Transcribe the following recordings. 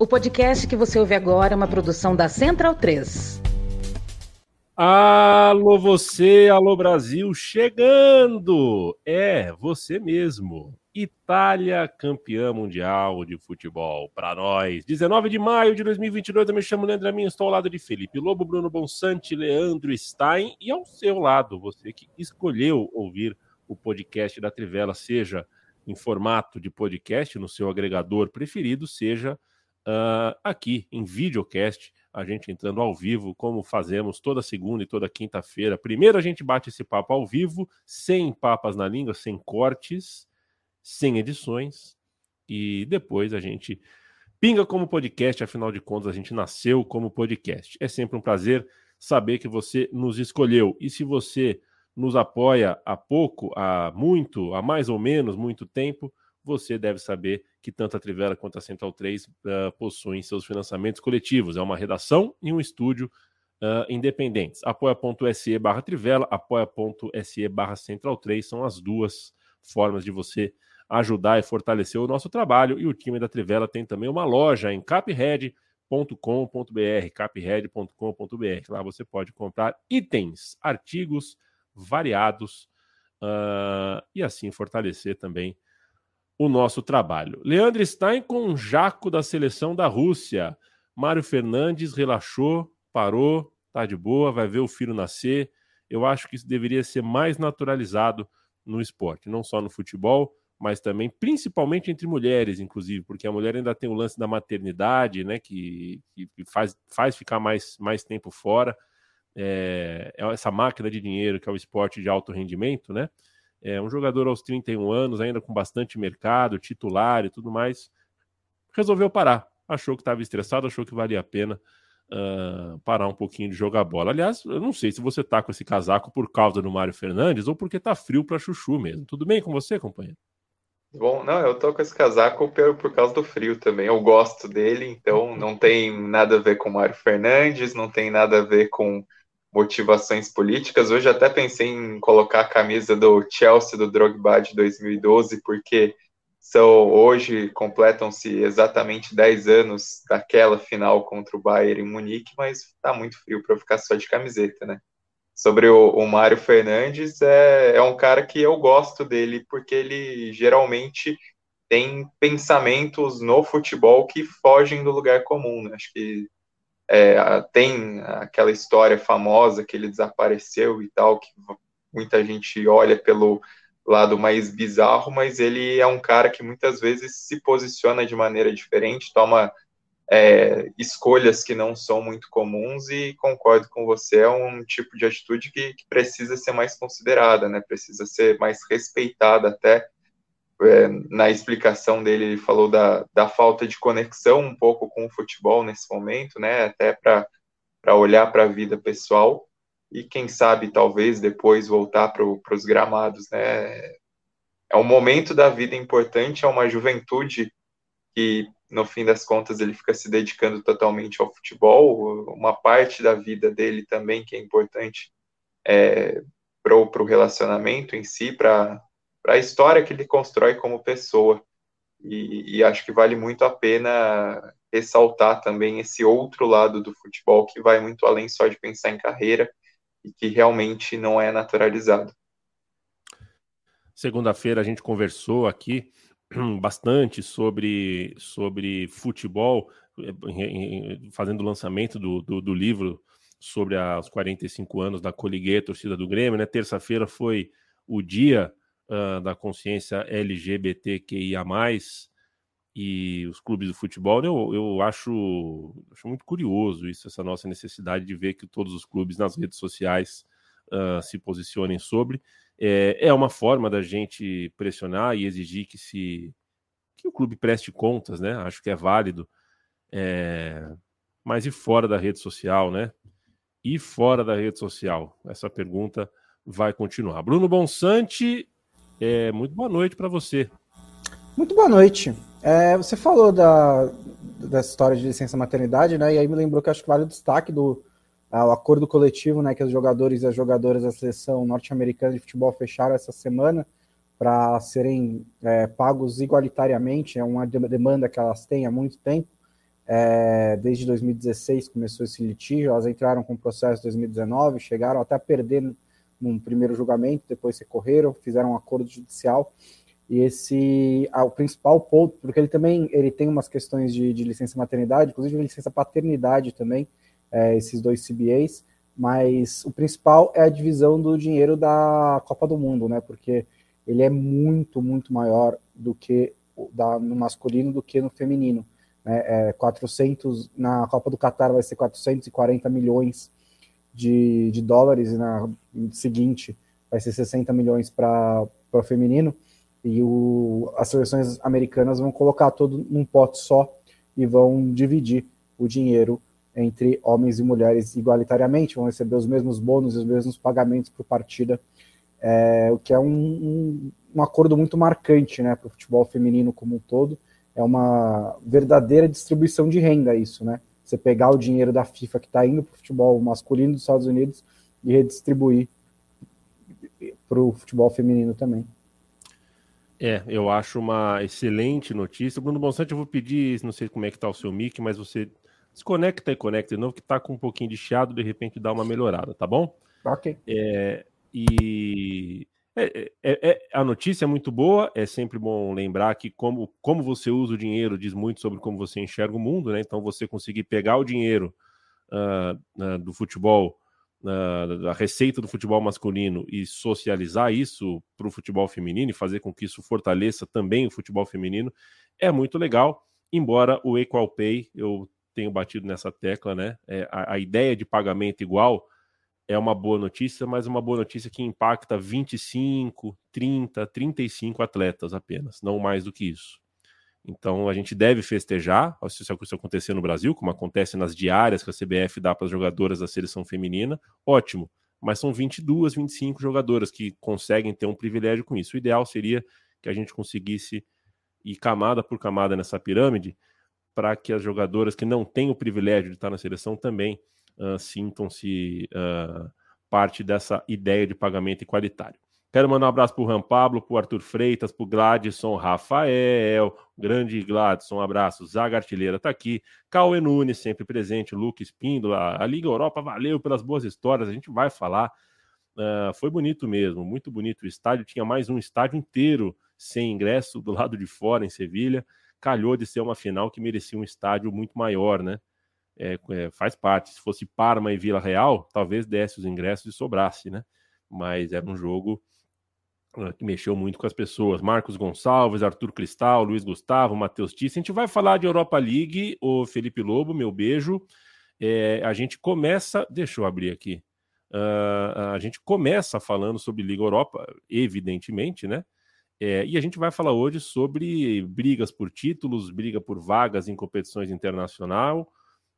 O podcast que você ouve agora é uma produção da Central 3. Alô você, alô Brasil, chegando! É, você mesmo. Itália campeã mundial de futebol para nós. 19 de maio de 2022, eu me chamo Leandro Amin, estou ao lado de Felipe Lobo, Bruno Bonsante, Leandro Stein e ao seu lado, você que escolheu ouvir o podcast da Trivela, seja em formato de podcast no seu agregador preferido, seja uh, aqui em videocast, a gente entrando ao vivo, como fazemos toda segunda e toda quinta-feira. Primeiro a gente bate esse papo ao vivo, sem papas na língua, sem cortes, sem edições, e depois a gente pinga como podcast, afinal de contas a gente nasceu como podcast. É sempre um prazer saber que você nos escolheu. E se você nos apoia há pouco, há muito, há mais ou menos muito tempo, você deve saber que tanto a Trivela quanto a Central 3 uh, eh, possuem seus financiamentos coletivos. É uma redação e um estúdio uh, independentes. apoia.se barra Trivela, apoia.se barra Central 3 são as duas formas de você ajudar e fortalecer o nosso trabalho. E o time da Trivela tem também uma loja em capred.com.br, capred.com.br. Lá você pode comprar itens, artigos, variados uh, e assim fortalecer também o nosso trabalho. Leandro Stein com um jaco da seleção da Rússia. Mário Fernandes relaxou, parou, tá de boa, vai ver o filho nascer. Eu acho que isso deveria ser mais naturalizado no esporte, não só no futebol, mas também, principalmente entre mulheres, inclusive, porque a mulher ainda tem o lance da maternidade, né, que, que faz, faz ficar mais, mais tempo fora é, é essa máquina de dinheiro que é o esporte de alto rendimento, né? É um jogador aos 31 anos, ainda com bastante mercado, titular e tudo mais, resolveu parar. Achou que estava estressado, achou que valia a pena uh, parar um pouquinho de jogar bola. Aliás, eu não sei se você tá com esse casaco por causa do Mário Fernandes ou porque tá frio para chuchu mesmo. Tudo bem com você, companheiro? Bom, não, eu tô com esse casaco por, por causa do frio também. Eu gosto dele, então não tem nada a ver com o Mário Fernandes, não tem nada a ver com motivações políticas. Hoje até pensei em colocar a camisa do Chelsea do Drogba de 2012, porque são hoje completam-se exatamente 10 anos daquela final contra o Bayern em Munique, mas está muito frio para ficar só de camiseta, né? Sobre o, o Mário Fernandes, é, é um cara que eu gosto dele, porque ele geralmente tem pensamentos no futebol que fogem do lugar comum, né? Acho que é, tem aquela história famosa que ele desapareceu e tal, que muita gente olha pelo lado mais bizarro, mas ele é um cara que muitas vezes se posiciona de maneira diferente, toma é, escolhas que não são muito comuns e concordo com você, é um tipo de atitude que, que precisa ser mais considerada, né? Precisa ser mais respeitada até é, na explicação dele, ele falou da, da falta de conexão um pouco com o futebol nesse momento, né? Até para olhar para a vida pessoal e quem sabe talvez depois voltar para os gramados, né? É um momento da vida importante, é uma juventude que no fim das contas ele fica se dedicando totalmente ao futebol, uma parte da vida dele também que é importante é, para o relacionamento em si, para para a história que ele constrói como pessoa. E, e, acho que vale muito a pena ressaltar também esse outro lado do futebol que vai muito além só de pensar em carreira e que realmente não é naturalizado. Segunda-feira a gente conversou aqui bastante sobre, sobre futebol, fazendo o lançamento do, do, do livro sobre os 45 anos da Coliguei, torcida do Grêmio, né? Terça-feira foi o dia uh, da consciência LGBTQIA, e os clubes de futebol, eu, eu acho, acho muito curioso isso, essa nossa necessidade de ver que todos os clubes nas redes sociais uh, se posicionem sobre. É, é uma forma da gente pressionar e exigir que se que o clube preste contas, né? Acho que é válido. É, mas e fora da rede social, né? E fora da rede social? Essa pergunta vai continuar. Bruno Bonsante é, muito boa noite para você. Muito boa noite. É, você falou da, da história de licença maternidade, né? E aí me lembrou que acho que vale o destaque do o acordo coletivo, né? Que os jogadores e as jogadoras da seleção norte-americana de futebol fecharam essa semana para serem é, pagos igualitariamente. É uma demanda que elas têm há muito tempo. é, desde 2016 começou esse litígio, elas entraram com o processo em 2019, chegaram até a perder num primeiro julgamento, depois recorreram, fizeram um acordo judicial, e esse ah, o principal ponto, porque ele também ele tem umas questões de, de licença maternidade, inclusive licença paternidade também, é, esses dois CBAs, mas o principal é a divisão do dinheiro da Copa do Mundo, né? Porque ele é muito, muito maior do que da, no masculino do que no feminino. Né? É 400 na Copa do Catar vai ser 440 milhões de, de dólares e na seguinte vai ser 60 milhões para o feminino e o, as seleções americanas vão colocar tudo num pote só e vão dividir o dinheiro entre homens e mulheres igualitariamente, vão receber os mesmos bônus e os mesmos pagamentos por partida, é, o que é um, um, um, acordo muito marcante né, para o futebol feminino como um todo. É uma verdadeira distribuição de renda isso, né? Você pegar o dinheiro da FIFA que está indo para o futebol masculino dos Estados Unidos e redistribuir para o futebol feminino também. É, eu acho uma excelente notícia. Bruno Bonsante, eu vou pedir, não sei como é que está o seu mic, mas você desconecta e conecta de novo, que está com um pouquinho de chiado, de repente dá uma melhorada, tá bom? Ok. É, e é, é, é, a notícia é muito boa, é sempre bom lembrar que como, como você usa o dinheiro diz muito sobre como você enxerga o mundo, né? Então você conseguir pegar o dinheiro uh, uh, do futebol, uh, receita do futebol masculino e socializar isso para o futebol feminino e fazer com que isso fortaleça também o futebol feminino é muito legal. Embora o Equal Pay, eu tenho batido nessa tecla, né? É, a, a ideia de pagamento igual é uma boa notícia, mas uma boa notícia que impacta 25, 30, 35 atletas apenas, não mais do que isso. Então a gente deve festejar se isso acontecer no Brasil, como acontece nas diárias que a CBF dá para as jogadoras da seleção feminina, ótimo. Mas são 22, 25 jogadoras que conseguem ter um privilégio com isso. O ideal seria que a gente conseguisse ir camada por camada nessa pirâmide para que as jogadoras que não têm o privilégio de estar na seleção também uh, sintam-se uh, parte dessa ideia de pagamento igualitário. Quero mandar um abraço para o Ram Pablo, para o Arthur Freitas, para o Gladson Rafael, grande Gladson, um abraço. Zaga Artilheira está aqui. Cauê Nunes, sempre presente. Luke Espíndola. A Liga Europa valeu pelas boas histórias, a gente vai falar. Uh, foi bonito mesmo, muito bonito o estádio. Tinha mais um estádio inteiro sem ingresso do lado de fora, em Sevilha. Calhou de ser uma final que merecia um estádio muito maior, né? É, é, faz parte. Se fosse Parma e Vila Real, talvez desse os ingressos e sobrasse, né? Mas era um jogo uh, que mexeu muito com as pessoas. Marcos Gonçalves, Arthur Cristal, Luiz Gustavo, Matheus Tisse. A gente vai falar de Europa League, o Felipe Lobo, meu beijo. É, a gente começa. Deixa eu abrir aqui. Uh, a gente começa falando sobre Liga Europa, evidentemente, né? É, e a gente vai falar hoje sobre brigas por títulos, briga por vagas em competições internacional,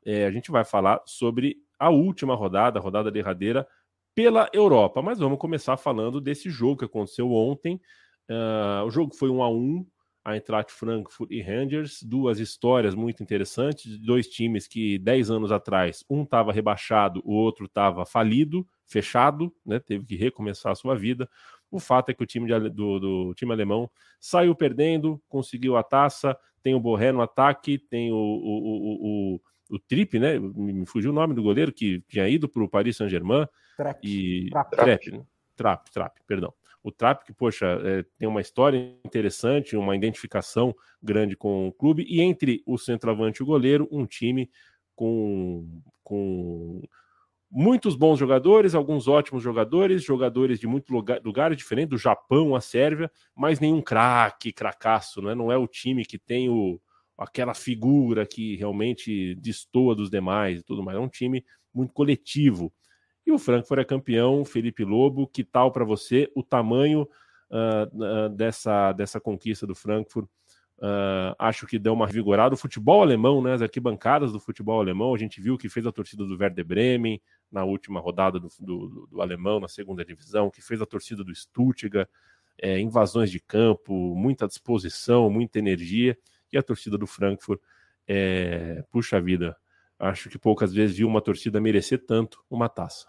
é, a gente vai falar sobre a última rodada, a rodada derradeira pela Europa. Mas vamos começar falando desse jogo que aconteceu ontem. Uh, o jogo foi um a um, a Eintracht Frankfurt e Rangers, duas histórias muito interessantes, dois times que 10 anos atrás, um estava rebaixado, o outro estava falido, fechado, né, teve que recomeçar a sua vida. O fato é que o time de, do, do, time alemão saiu perdendo, conseguiu a taça, tem o Borré no ataque, tem o, o, o, o Trip, né? Me fugiu o nome do goleiro que tinha ido para o Paris Saint-Germain. E. Trap. Trap, né? Trap, Trap, perdão. O Trap, que, poxa, é, tem uma história interessante, uma identificação grande com o clube, e entre o centroavante e o goleiro, um time com, com muitos bons jogadores, alguns ótimos jogadores, jogadores de muitos lugar, lugares diferentes, do Japão à Sérvia, mas nenhum craque, cracaço, né? Não é o time que tem o, aquela figura que realmente destoa dos demais e tudo mais. É um time muito coletivo. E o Frankfurt é campeão, Felipe Lobo, que tal para você o tamanho uh, dessa, dessa conquista do Frankfurt? Uh, acho que deu uma revigorada. O futebol alemão, né, as arquibancadas do futebol alemão, a gente viu que fez a torcida do Werder Bremen na última rodada do, do, do alemão, na segunda divisão, que fez a torcida do Stuttgart, é, invasões de campo, muita disposição, muita energia e a torcida do Frankfurt, é, puxa vida, acho que poucas vezes viu uma torcida merecer tanto uma taça.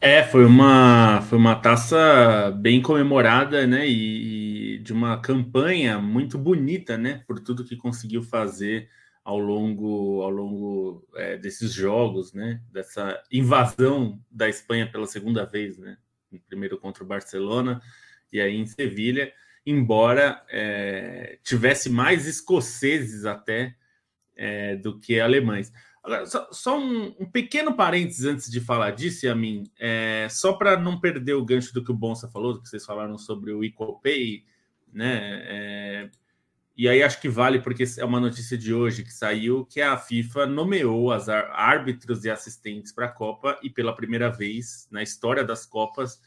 É, foi uma, foi uma taça bem comemorada, né? E, e, de uma campanha muito bonita, né? Por tudo que conseguiu fazer ao longo, ao longo é, desses jogos, né? Dessa invasão da Espanha pela segunda vez, né? Primeiro contra o Barcelona e aí em Sevilha, embora é, tivesse mais escoceses até é, do que alemães. Agora, só, só um, um, pequeno parênteses antes de falar disso, mim, é, só para não perder o gancho do que o Bonsa falou, do que vocês falaram sobre o Equal Pay, né? É, e aí acho que vale porque é uma notícia de hoje que saiu que a FIFA nomeou as árbitros e assistentes para a Copa e pela primeira vez na história das Copas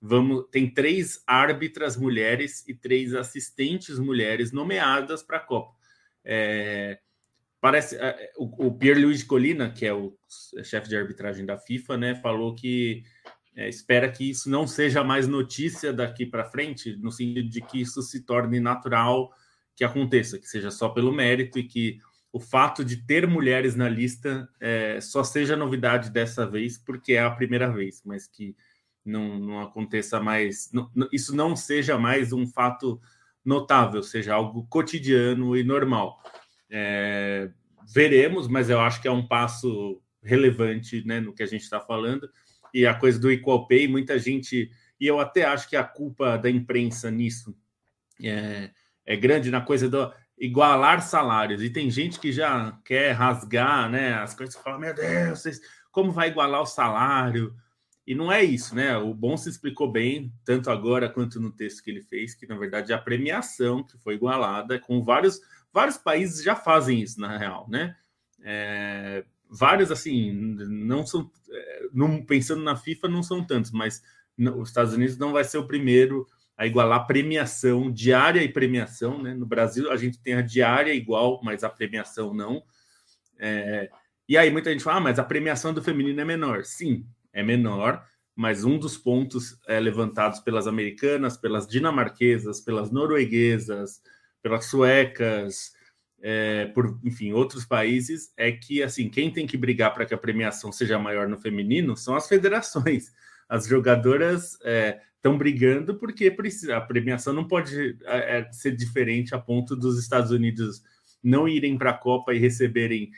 vamos tem três árbitras mulheres e três assistentes mulheres nomeadas para a Copa. É, Parece é, o, o Pierre-Louis Colina, que é o chefe de arbitragem da FIFA, né, falou que é, espera que isso não seja mais notícia daqui para frente, no sentido de que isso se torne natural que aconteça, que seja só pelo mérito e que o fato de ter mulheres na lista é, só seja novidade dessa vez, porque é a primeira vez, mas que não, não aconteça mais, não, isso não seja mais um fato notável, seja algo cotidiano e normal. É, veremos, mas eu acho que é um passo relevante né, no que a gente está falando. E a coisa do equal pay, muita gente. E eu até acho que a culpa da imprensa nisso é, é grande na coisa do igualar salários. E tem gente que já quer rasgar né, as coisas e fala: Meu Deus, como vai igualar o salário? E não é isso, né? O Bom se explicou bem, tanto agora quanto no texto que ele fez, que na verdade a premiação que foi igualada com vários Vários países já fazem isso, na real, né? É, vários, assim, não são. É, não, pensando na FIFA, não são tantos, mas não, os Estados Unidos não vai ser o primeiro a igualar premiação, diária e premiação, né? No Brasil, a gente tem a diária igual, mas a premiação não. É, e aí muita gente fala, ah, mas a premiação do feminino é menor. Sim, é menor, mas um dos pontos é, levantados pelas americanas, pelas dinamarquesas, pelas norueguesas, pelas suecas, é, por enfim outros países, é que assim quem tem que brigar para que a premiação seja maior no feminino são as federações. As jogadoras estão é, brigando porque precisa, a premiação não pode é, é, ser diferente a ponto dos Estados Unidos não irem para a Copa e receberem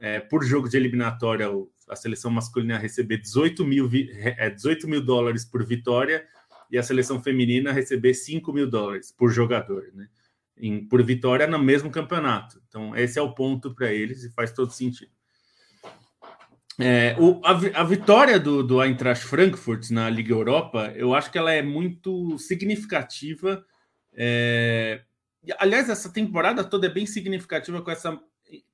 é, por jogo de eliminatória a seleção masculina receber 18 mil, 18 mil dólares por vitória e a seleção feminina receber 5 mil dólares por jogador, né? em, por vitória no mesmo campeonato. Então, esse é o ponto para eles e faz todo sentido. É, o, a, a, vitória do, do Eintracht Frankfurt na Liga Europa, eu acho que ela é muito significativa. É, aliás, essa temporada toda é bem significativa com essa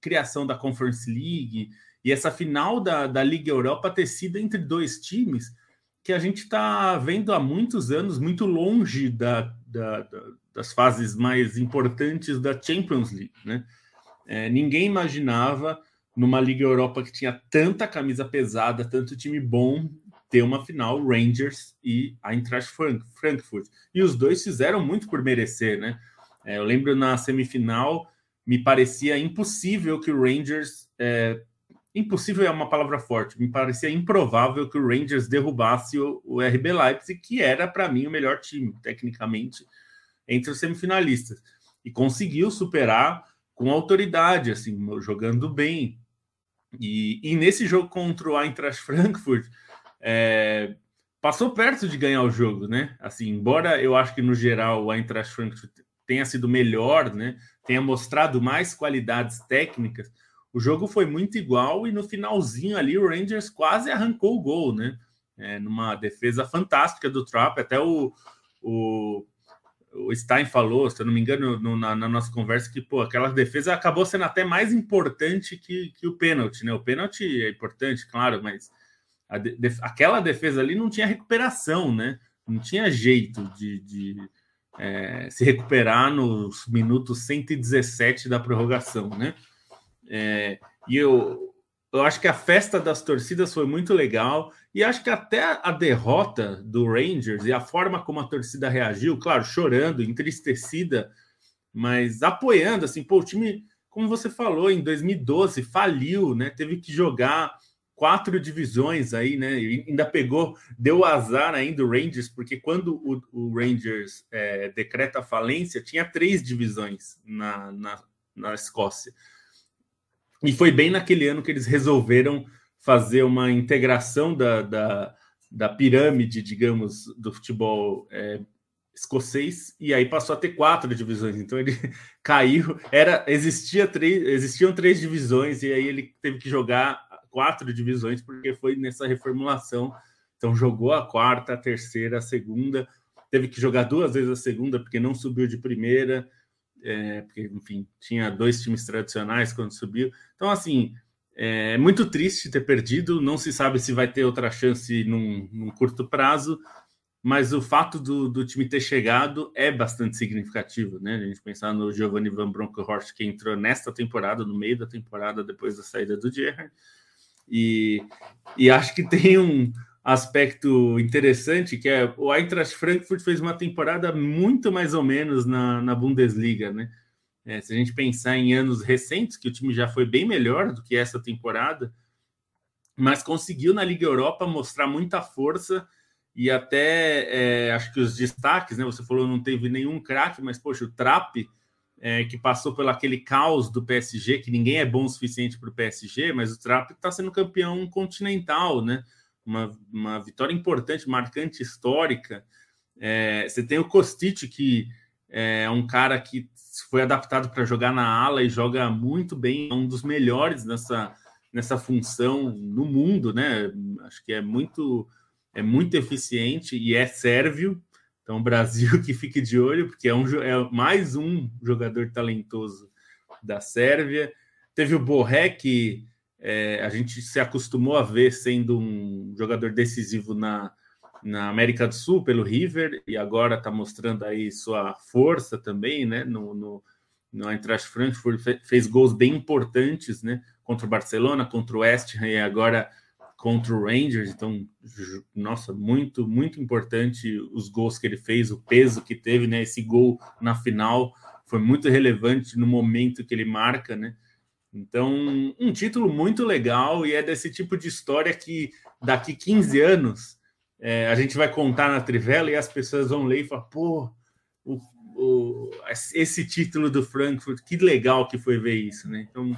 criação da Conference League e essa final da, da Liga Europa ter sido entre dois times que a gente está vendo há muitos anos, muito longe da, da, da das fases mais importantes da Champions League, né? É, ninguém imaginava numa Liga Europa que tinha tanta camisa pesada, tanto time bom, ter uma final Rangers e Eintracht Frankfurt. E os dois fizeram muito por merecer, né? É, eu lembro na semifinal me parecia impossível que o Rangers é, impossível é uma palavra forte. Me parecia improvável que o Rangers derrubasse o, o RB Leipzig, que era para mim o melhor time tecnicamente entre os semifinalistas e conseguiu superar com autoridade, assim, jogando bem. E, e nesse jogo contra o Eintracht Frankfurt, é, passou perto de ganhar o jogo, né? Assim, embora eu acho que no geral o Eintracht Frankfurt tenha sido melhor, né? Tenha mostrado mais qualidades técnicas, o jogo foi muito igual e no finalzinho ali o Rangers quase arrancou o gol, né? É, numa defesa fantástica do Trapp, até o, o o Stein falou, se eu não me engano, no, na, na, nossa conversa, que pô, aquela defesa acabou sendo até mais importante que, que o pênalti, né? O pênalti é importante, claro, mas de, aquela defesa ali não tinha recuperação, né? Não tinha jeito de, de é, se recuperar nos minutos 117 da prorrogação, né? É, e eu, eu acho que a festa das torcidas foi muito legal e acho que até a derrota do Rangers e a forma como a torcida reagiu, claro, chorando, entristecida, mas apoiando, assim, pô, o time, como você falou, em 2012 faliu, né? Teve que jogar quatro divisões aí, né? E ainda pegou, deu azar ainda o Rangers, porque quando o, o Rangers é, decreta falência, tinha três divisões na, na, na Escócia. E foi bem naquele ano que eles resolveram fazer uma integração da, da, da pirâmide, digamos, do futebol é, escocês e aí passou a ter quatro divisões. Então ele caiu, era existia três, existiam três divisões e aí ele teve que jogar quatro divisões porque foi nessa reformulação. Então jogou a quarta, a terceira, a segunda, teve que jogar duas vezes a segunda porque não subiu de primeira, é, porque enfim tinha dois times tradicionais quando subiu. Então assim é muito triste ter perdido. Não se sabe se vai ter outra chance num, num curto prazo, mas o fato do, do, time ter chegado é bastante significativo, né? A gente pensar no Giovanni Van Bronckhorst, que entrou nesta temporada, no meio da temporada, depois da saída do Gerrard, e, e acho que tem um aspecto interessante, que é o Eintracht Frankfurt fez uma temporada muito mais ou menos na, na Bundesliga, né? É, se a gente pensar em anos recentes, que o time já foi bem melhor do que essa temporada, mas conseguiu na Liga Europa mostrar muita força e até é, acho que os destaques, né? Você falou não teve nenhum craque, mas poxa, o Trap é, que passou pelo aquele caos do PSG, que ninguém é bom o suficiente para o PSG, mas o Trap está sendo campeão continental, né? Uma, uma vitória importante, marcante, histórica. É, você tem o Kostic, que é um cara que foi adaptado para jogar na ala e joga muito bem, é um dos melhores nessa, nessa função no mundo, né? Acho que é muito é muito eficiente e é sérvio. Então, o Brasil que fique de olho, porque é, um, é mais um jogador talentoso da Sérvia. Teve o Borré, que é, a gente se acostumou a ver sendo um jogador decisivo na, na América do Sul pelo River e agora está mostrando aí sua força também, né? No, no, no Eintracht Frankfurt fez gols bem importantes, né? Contra o Barcelona, contra o West Ham e agora contra o Rangers. Então, nossa, muito muito importante os gols que ele fez, o peso que teve, né? Esse gol na final foi muito relevante no momento que ele marca, né? Então, um título muito legal e é desse tipo de história que daqui 15 anos é, a gente vai contar na Trivela e as pessoas vão ler e falar, pô, o, o, esse título do Frankfurt, que legal que foi ver isso, né? Então,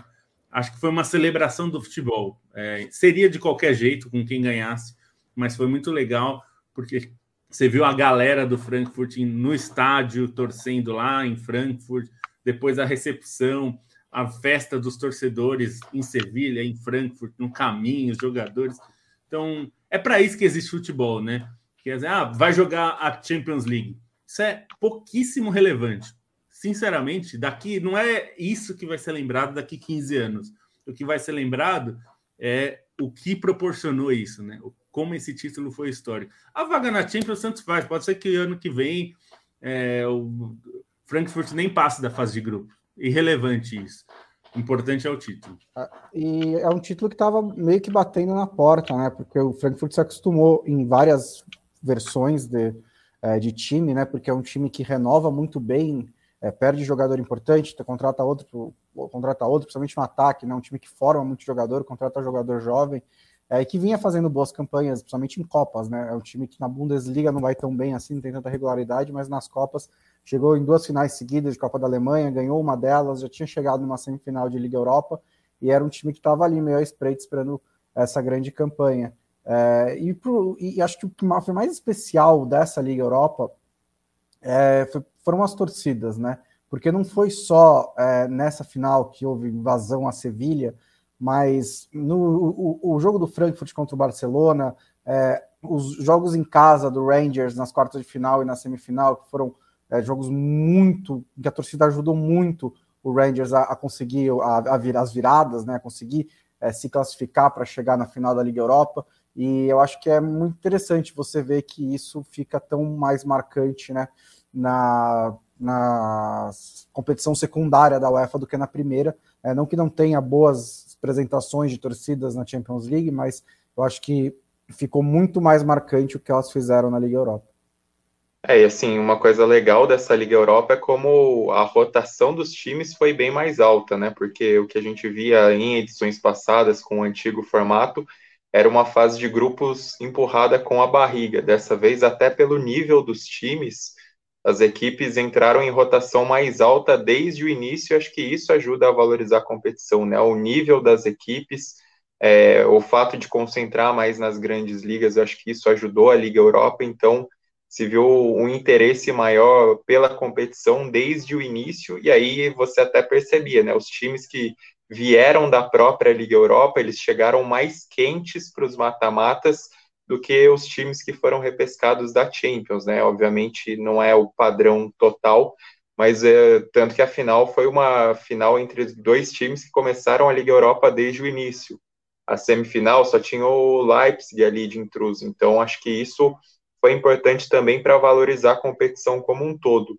acho que foi uma celebração do futebol. É, seria de qualquer jeito com quem ganhasse, mas foi muito legal, porque você viu a galera do Frankfurt no estádio, torcendo lá em Frankfurt, depois a recepção, a festa dos torcedores em Sevilha, em Frankfurt, no caminho, os jogadores. Então, é para isso que existe futebol, né? Quer dizer, ah, vai jogar a Champions League. Isso é pouquíssimo relevante. Sinceramente, daqui não é isso que vai ser lembrado daqui 15 anos. O que vai ser lembrado é o que proporcionou isso, né? Como esse título foi histórico. A vaga na Champions Santos faz. Pode ser que ano que vem é, o Frankfurt nem passe da fase de grupo. Irrelevante isso importante é o título. Ah, e é um título que estava meio que batendo na porta, né? Porque o Frankfurt se acostumou em várias versões de, é, de time, né? Porque é um time que renova muito bem, é, perde jogador importante, contrata outro, contrata outro, principalmente no ataque, né? Um time que forma muito jogador, contrata jogador jovem. É, e que vinha fazendo boas campanhas, principalmente em Copas, né? É um time que na Bundesliga não vai tão bem assim, não tem tanta regularidade, mas nas Copas chegou em duas finais seguidas de Copa da Alemanha, ganhou uma delas, já tinha chegado numa semifinal de Liga Europa e era um time que estava ali meio à espreita esperando essa grande campanha. É, e, pro, e, acho que o que foi mais especial dessa Liga Europa é, foi, foram as torcidas, né? Porque não foi só é, nessa final que houve invasão a Sevilha, mas no o, o, jogo do Frankfurt contra o Barcelona, é, os jogos em casa do Rangers nas quartas de final e na semifinal, que foram é, jogos muito que a torcida ajudou muito o Rangers a, a conseguir a, a vir, as viradas, né, a conseguir é, se classificar para chegar na final da Liga Europa. E eu acho que é muito interessante você ver que isso fica tão mais marcante né, na, na competição secundária da UEFA do que na primeira. É, não que não tenha boas apresentações de torcidas na Champions League, mas eu acho que ficou muito mais marcante o que elas fizeram na Liga Europa. É, e assim, uma coisa legal dessa Liga Europa é como a rotação dos times foi bem mais alta, né? Porque o que a gente via em edições passadas com o antigo formato era uma fase de grupos empurrada com a barriga. Dessa vez, até pelo nível dos times, as equipes entraram em rotação mais alta desde o início, acho que isso ajuda a valorizar a competição, né? O nível das equipes, é, o fato de concentrar mais nas grandes ligas, acho que isso ajudou a Liga Europa, então se viu um interesse maior pela competição desde o início, e aí você até percebia, né? Os times que vieram da própria Liga Europa, eles chegaram mais quentes para os mata-matas do que os times que foram repescados da Champions, né? Obviamente não é o padrão total, mas é, tanto que a final foi uma final entre dois times que começaram a Liga Europa desde o início. A semifinal só tinha o Leipzig ali de intruso, então acho que isso foi importante também para valorizar a competição como um todo.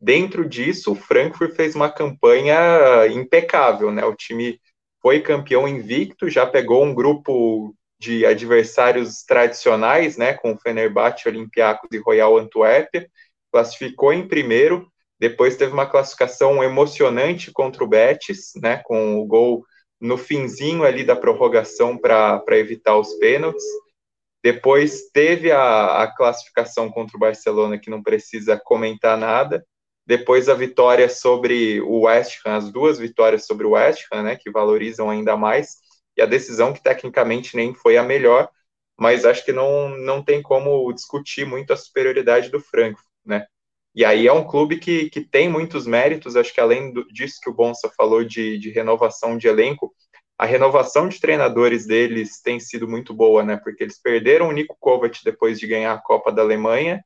Dentro disso, o Frankfurt fez uma campanha impecável, né? O time foi campeão invicto, já pegou um grupo de adversários tradicionais, né, com Fenerbahçe, Olympiacos e Royal Antuérpia, classificou em primeiro, depois teve uma classificação emocionante contra o Betis, né, com o gol no finzinho ali da prorrogação para evitar os pênaltis. Depois teve a, a classificação contra o Barcelona, que não precisa comentar nada. Depois a vitória sobre o West Ham, as duas vitórias sobre o West Ham, né, que valorizam ainda mais e a decisão que tecnicamente nem foi a melhor, mas acho que não, não tem como discutir muito a superioridade do Frankfurt, né? E aí é um clube que, que tem muitos méritos, acho que além do, disso que o Bonsa falou de, de renovação de elenco, a renovação de treinadores deles tem sido muito boa, né? Porque eles perderam o Nico Kovac depois de ganhar a Copa da Alemanha,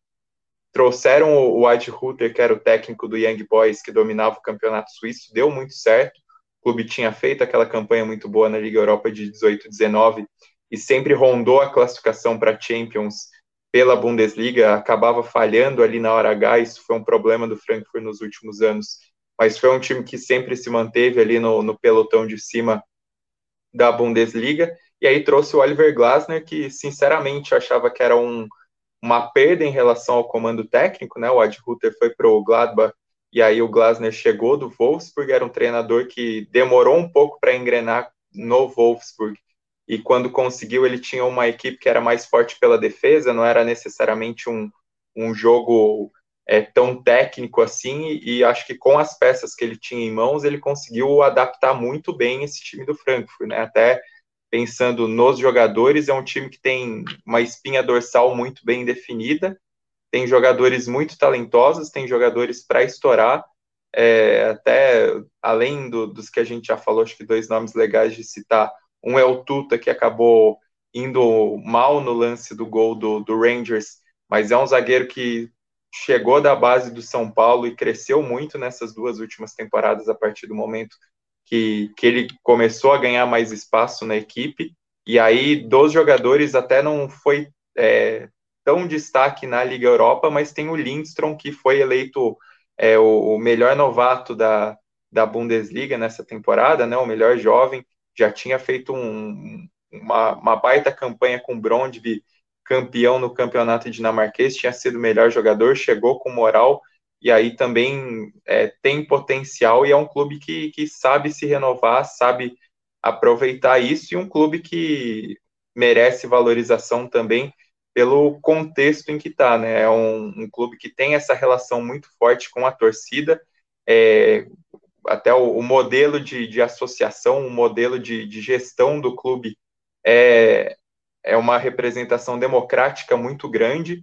trouxeram o, o Ad Ruther, que era o técnico do Young Boys, que dominava o campeonato suíço, deu muito certo clube tinha feito aquela campanha muito boa na Liga Europa de 18 19 e sempre rondou a classificação para Champions pela Bundesliga, acabava falhando ali na hora H, isso foi um problema do Frankfurt nos últimos anos, mas foi um time que sempre se manteve ali no, no pelotão de cima da Bundesliga, e aí trouxe o Oliver Glasner, que sinceramente eu achava que era um, uma perda em relação ao comando técnico, né, o Ad Ruther foi para o Gladbach e aí o Glasner chegou do Wolfsburg, era um treinador que demorou um pouco para engrenar no Wolfsburg. E quando conseguiu, ele tinha uma equipe que era mais forte pela defesa, não era necessariamente um, um jogo é, tão técnico assim. E, acho que com as peças que ele tinha em mãos, ele conseguiu adaptar muito bem esse time do Frankfurt, né? Até pensando nos jogadores, é um time que tem uma espinha dorsal muito bem definida tem jogadores muito talentosos, tem jogadores para estourar, é, até além do, dos que a gente já falou, acho que dois nomes legais de citar. Um é o Tuta, que acabou indo mal no lance do gol do, do Rangers, mas é um zagueiro que chegou da base do São Paulo e cresceu muito nessas duas últimas temporadas a partir do momento que, que ele começou a ganhar mais espaço na equipe. E aí, dos jogadores, até não foi é, tão destaque na Liga Europa, mas tem o Lindstrom, que foi eleito é, o, o, melhor novato da, da Bundesliga nessa temporada, né, o melhor jovem, já tinha feito um, uma, uma baita campanha com o Brondby, campeão no campeonato dinamarquês, tinha sido o melhor jogador, chegou com moral, e aí também é, tem potencial, e é um clube que, que sabe se renovar, sabe aproveitar isso, e um clube que merece valorização também, pelo contexto em que está, né? É um, um, clube que tem essa relação muito forte com a torcida, é, até o, o, modelo de, de associação, o modelo de, de, gestão do clube é, é uma representação democrática muito grande.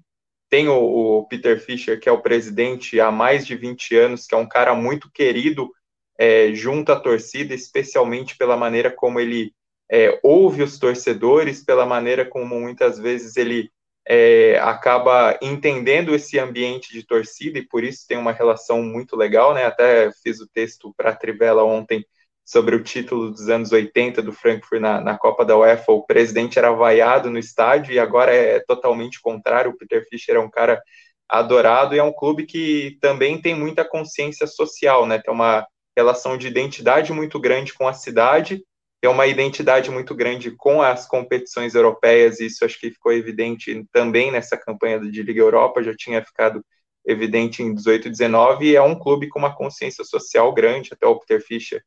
Tem o, o, Peter Fischer, que é o presidente há mais de 20 anos, que é um cara muito querido é, junto à torcida, especialmente pela maneira como ele é, ouve os torcedores, pela maneira como muitas vezes ele é, acaba entendendo esse ambiente de torcida e por isso tem uma relação muito legal, né? Até fiz o texto para a Trivela ontem sobre o título dos anos 80 do Frankfurt na, na Copa da UEFA. O presidente era vaiado no estádio e agora é totalmente contrário. O Peter Fischer é um cara adorado e é um clube que também tem muita consciência social, né? Tem uma relação de identidade muito grande com a cidade tem uma identidade muito grande com as competições europeias, e isso acho que ficou evidente também nessa campanha de Liga Europa, já tinha ficado evidente em 18 e 19, e é um clube com uma consciência social grande, até o Peter Fischer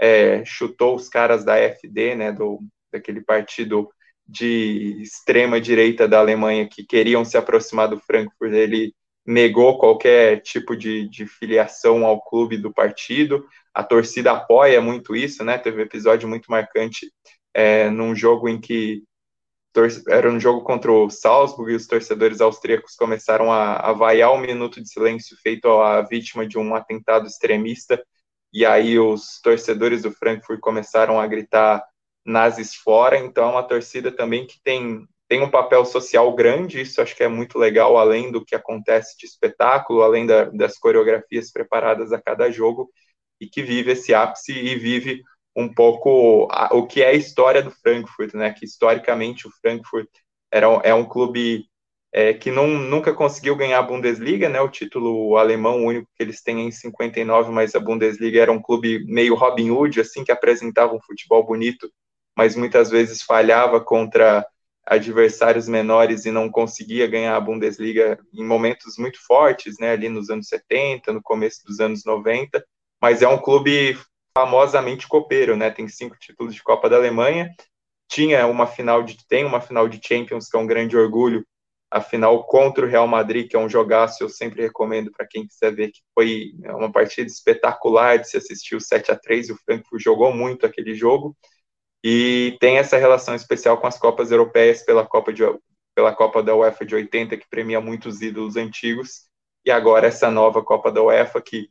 é, chutou os caras da FD, né, do, daquele partido de extrema direita da Alemanha que queriam se aproximar do Frankfurt, ele negou qualquer tipo de, de filiação ao clube do partido. A torcida apoia muito isso, né? Teve um episódio muito marcante é, num jogo em que era um jogo contra o Salzburg e os torcedores austríacos começaram a, a vaiar o um minuto de silêncio feito à vítima de um atentado extremista. E aí os torcedores do Frankfurt começaram a gritar nazis fora. Então é uma torcida também que tem tem um papel social grande, isso acho que é muito legal, além do que acontece de espetáculo, além da, das coreografias preparadas a cada jogo, e que vive esse ápice e vive um pouco a, o que é a história do Frankfurt, né? Que historicamente o Frankfurt era, é um clube é, que não, nunca conseguiu ganhar a Bundesliga, né? O título alemão único que eles têm é em 59, mas a Bundesliga era um clube meio Robin Hood, assim, que apresentava um futebol bonito, mas muitas vezes falhava contra adversários menores e não conseguia ganhar a Bundesliga em momentos muito fortes, né, ali nos anos 70, no começo dos anos 90, mas é um clube famosamente copeiro, né, tem cinco títulos de Copa da Alemanha, tinha uma final de, tem uma final de Champions, que é um grande orgulho, a final contra o Real Madrid, que é um jogaço, eu sempre recomendo para quem quiser ver, que foi uma partida espetacular de se assistir o 7 a 3 o Frankfurt jogou muito aquele jogo, e tem essa relação especial com as Copas Europeias pela Copa, de, pela Copa da UEFA de 80, que premia muitos ídolos antigos, e agora essa nova Copa da UEFA, que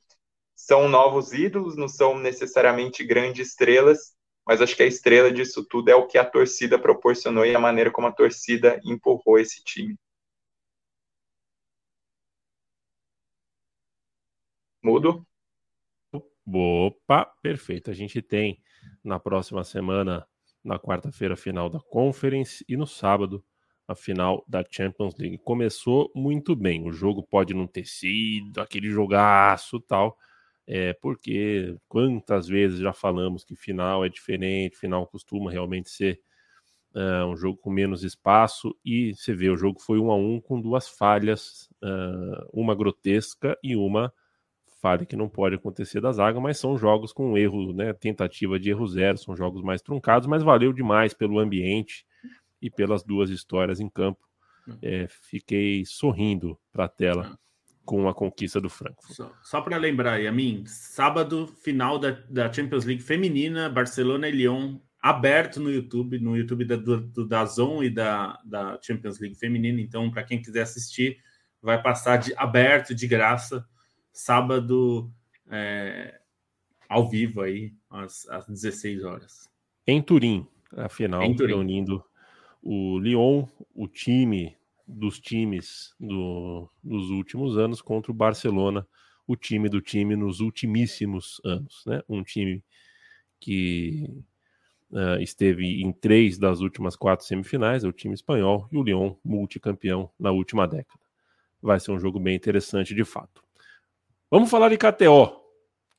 são novos ídolos, não são necessariamente grandes estrelas, mas acho que a estrela disso tudo é o que a torcida proporcionou e a maneira como a torcida empurrou esse time. Mudo? Opa, perfeito. A gente tem na próxima semana, na quarta-feira, final da Conference e no sábado, a final da Champions League. Começou muito bem. O jogo pode não ter sido aquele jogaço tal, é, porque quantas vezes já falamos que final é diferente, final costuma realmente ser uh, um jogo com menos espaço, e você vê, o jogo foi um a um com duas falhas, uh, uma grotesca e uma falha que não pode acontecer da zaga, mas são jogos com erro, né? Tentativa de erro zero, são jogos mais truncados, mas valeu demais pelo ambiente e pelas duas histórias em campo. Hum. É, fiquei sorrindo para a tela hum. com a conquista do Frankfurt. Só, só para lembrar, Yamin, sábado, final da, da Champions League feminina, Barcelona e Lyon, aberto no YouTube, no YouTube da, do, da Zon e da, da Champions League feminina. Então, para quem quiser assistir, vai passar de aberto, de graça sábado é, ao vivo aí, às, às 16 horas. Em Turim, a final, em Turim. reunindo o Lyon, o time dos times do, dos últimos anos contra o Barcelona, o time do time nos ultimíssimos anos, né? Um time que uh, esteve em três das últimas quatro semifinais, é o time espanhol, e o Lyon, multicampeão na última década. Vai ser um jogo bem interessante de fato. Vamos falar de KTO,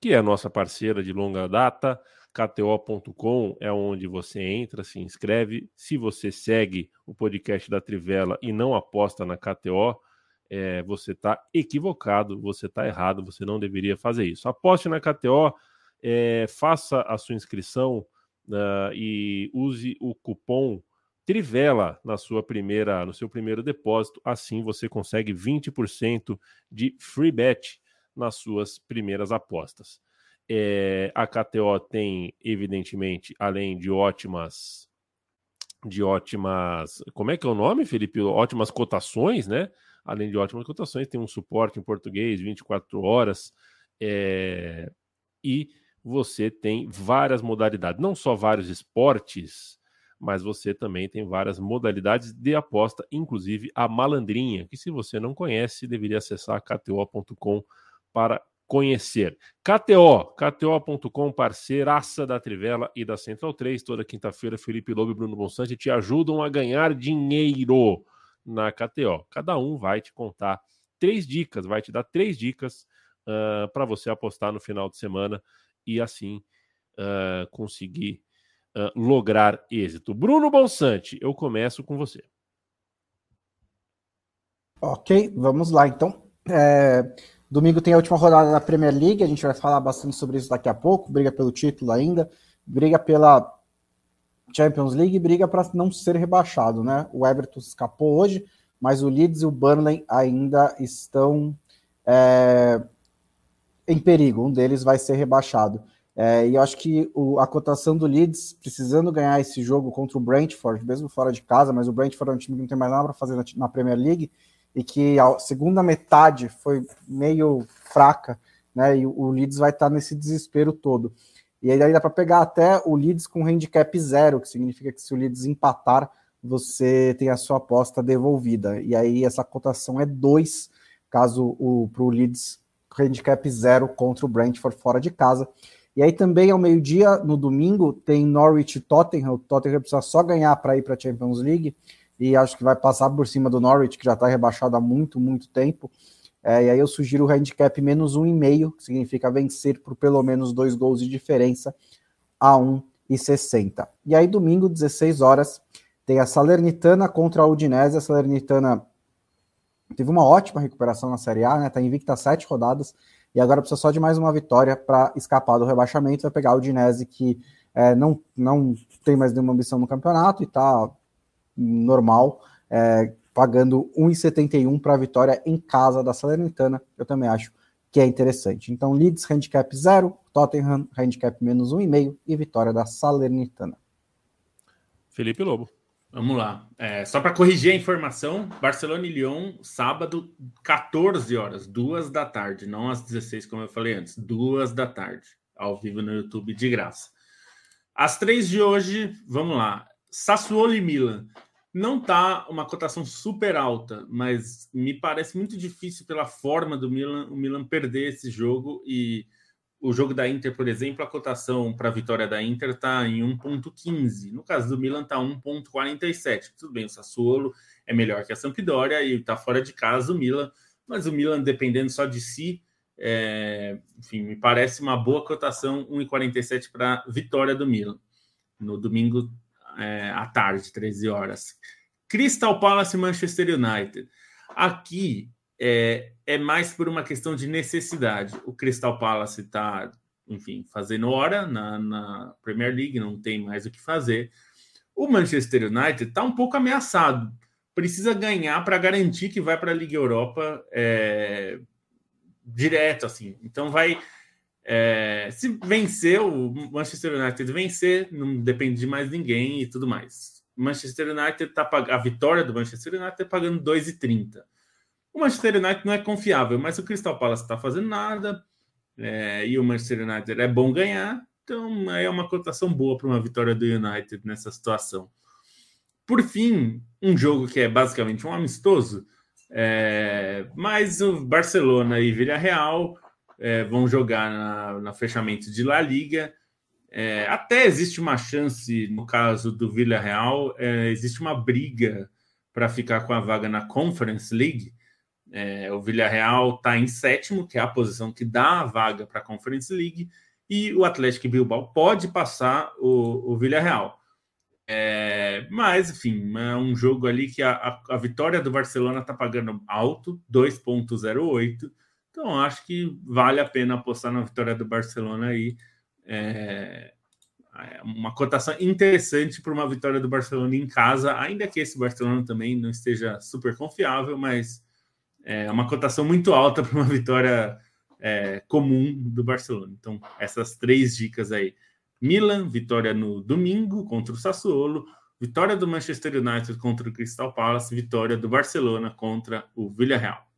que é a nossa parceira de longa data. KTO.com é onde você entra, se inscreve. Se você segue o podcast da Trivela e não aposta na KTO, é, você está equivocado, você está errado, você não deveria fazer isso. Aposte na KTO, é, faça a sua inscrição uh, e use o cupom Trivela na sua primeira, no seu primeiro depósito. Assim você consegue 20% de free bet nas suas primeiras apostas. É, a KTO tem, evidentemente, além de ótimas. De ótimas. Como é que é o nome, Felipe? Ótimas cotações, né? Além de ótimas cotações, tem um suporte em português 24 horas. É, e você tem várias modalidades, não só vários esportes, mas você também tem várias modalidades de aposta, inclusive a malandrinha, que se você não conhece, deveria acessar kto.com para conhecer. KTO, KTO.com, parceiraça da Trivela e da Central 3. Toda quinta-feira, Felipe Lobo e Bruno Bonsante te ajudam a ganhar dinheiro na KTO. Cada um vai te contar três dicas, vai te dar três dicas uh, para você apostar no final de semana e assim uh, conseguir uh, lograr êxito. Bruno Bonsante, eu começo com você. Ok, vamos lá então. É, Domingo tem a última rodada da Premier League, a gente vai falar bastante sobre isso daqui a pouco. Briga pelo título ainda, briga pela Champions League, briga para não ser rebaixado, né? O Everton escapou hoje, mas o Leeds e o Burnley ainda estão é, em perigo. Um deles vai ser rebaixado. É, e eu acho que o, a cotação do Leeds, precisando ganhar esse jogo contra o Brentford, mesmo fora de casa, mas o Brentford é um time que não tem mais nada para fazer na, na, Premier League, e que a segunda metade foi meio fraca, né? E o, Leeds vai estar nesse desespero todo. E aí dá para pegar até o Leeds com handicap zero, que significa que se o Leeds empatar, você tem a sua aposta devolvida. E aí essa cotação é 2, caso o pro Leeds handicap zero contra o Brentford fora de casa. E aí também ao meio-dia, no domingo, tem Norwich Tottenham. O Tottenham precisa só ganhar para ir para a Champions League. E acho que vai passar por cima do Norwich, que já está rebaixado há muito, muito tempo. É, e aí eu sugiro o handicap menos um e meio, que significa vencer por pelo menos dois gols de diferença a 1,60. E aí domingo, 16 horas, tem a Salernitana contra a Udinese. A Salernitana teve uma ótima recuperação na Série A, né? Tá invicta sete rodadas e agora precisa só de mais uma vitória para escapar do rebaixamento. Vai pegar o Udinese que é, não, não tem mais nenhuma ambição no campeonato e tá normal, é, pagando 1,71 para a vitória em casa da Salernitana. Eu também acho que é interessante. Então, Leeds handicap 0, Tottenham handicap menos 1,5 e vitória da Salernitana. Felipe Lobo. Vamos lá. É, só para corrigir a informação, Barcelona e Lyon, sábado, 14 horas, duas da tarde, não às 16, como eu falei antes, duas da tarde, ao vivo no YouTube, de graça. As três de hoje, vamos lá. Sassuolo e Milan. Não tá uma cotação super alta, mas me parece muito difícil pela forma do Milan, o Milan perder esse jogo e o jogo da Inter, por exemplo, a cotação para a vitória da Inter está em 1,15. No caso do Milan, está 1,47. Tudo bem, o Sassuolo é melhor que a Sampdoria e está fora de casa o Milan, mas o Milan, dependendo só de si, é, enfim, me parece uma boa cotação 1,47 para vitória do Milan no domingo é, à tarde, 13 horas. Crystal Palace Manchester United. Aqui é, é mais por uma questão de necessidade. O Crystal Palace está, enfim, fazendo hora na, na, Premier League, não tem mais o que fazer. O Manchester United está um pouco ameaçado. Precisa ganhar para garantir que vai para a Liga Europa é, direto, assim. Então vai. É, se vencer, o Manchester United vencer, não depende de mais ninguém e tudo mais. Manchester United tá a vitória do Manchester United está pagando 2,30. O Manchester United não é confiável, mas o Crystal Palace está fazendo nada é, e o Manchester United é bom ganhar, então é uma cotação boa para uma vitória do United nessa situação. Por fim, um jogo que é basicamente um amistoso, é, mas o Barcelona e Villarreal é, vão jogar na, na, fechamento de La Liga. É, até existe uma chance, no caso do Villarreal, é, existe uma briga para ficar com a vaga na Conference League. É, o Villarreal está em sétimo, que é a posição que dá a vaga para a Conference League, e o Atlético Bilbao pode passar o, o Villarreal. É, mas, enfim, é um jogo ali que a, a, a vitória do Barcelona está pagando alto, 2,08. Então, acho que vale a pena apostar na vitória do Barcelona aí. É, é uma cotação interessante para uma vitória do Barcelona em casa, ainda que esse Barcelona também não esteja super confiável, mas é uma cotação muito alta para uma vitória é, comum do Barcelona. Então, essas três dicas aí. Milan, vitória no domingo contra o Sassuolo, vitória do Manchester United contra o Crystal Palace, vitória do Barcelona contra o Villarreal.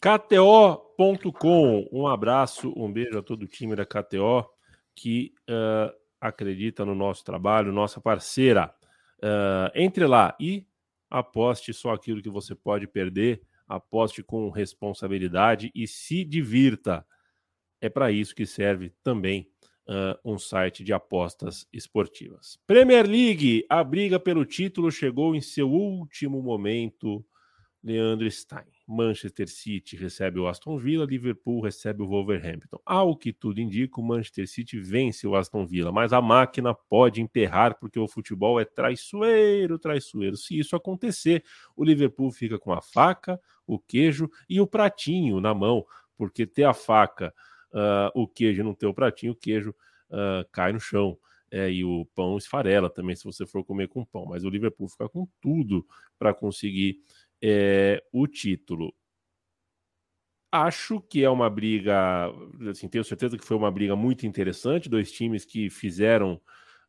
KTO.com, um abraço, um beijo a todo o time da KTO que uh, acredita no nosso trabalho, nossa parceira. Uh, entre lá e aposte só aquilo que você pode perder aposte com responsabilidade e se divirta. É para isso que serve também uh, um site de apostas esportivas. Premier League, a briga pelo título chegou em seu último momento. Leandro Stein. Manchester City recebe o Aston Villa, Liverpool recebe o Wolverhampton. Ao que tudo indica, o Manchester City vence o Aston Villa, mas a máquina pode emperrar porque o futebol é traiçoeiro, traiçoeiro. Se isso acontecer, o Liverpool fica com a faca, o queijo e o pratinho na mão, porque ter a faca, uh, o queijo não ter o pratinho, o queijo uh, cai no chão. É, e o pão esfarela também se você for comer com pão. Mas o Liverpool fica com tudo para conseguir é, o título. Acho que é uma briga, assim, tenho certeza que foi uma briga muito interessante, dois times que fizeram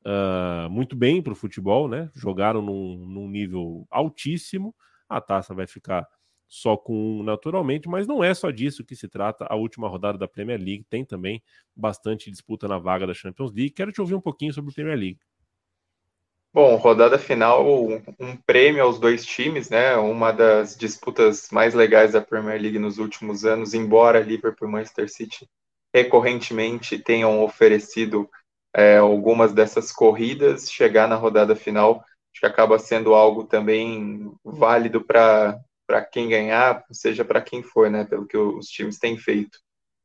uh, muito bem para o futebol, né? Jogaram num, num, nível altíssimo. A taça vai ficar só com um naturalmente, mas não é só disso que se trata. A última rodada da Premier League tem também bastante disputa na vaga da Champions League. Quero te ouvir um pouquinho sobre a Premier League. Bom, rodada final, um prêmio aos dois times, né? Uma das disputas mais legais da Premier League nos últimos anos, embora Liverpool e Manchester City recorrentemente tenham oferecido é, algumas dessas corridas, chegar na rodada final, acho que acaba sendo algo também válido para quem ganhar, seja para quem for, né? Pelo que os times têm feito.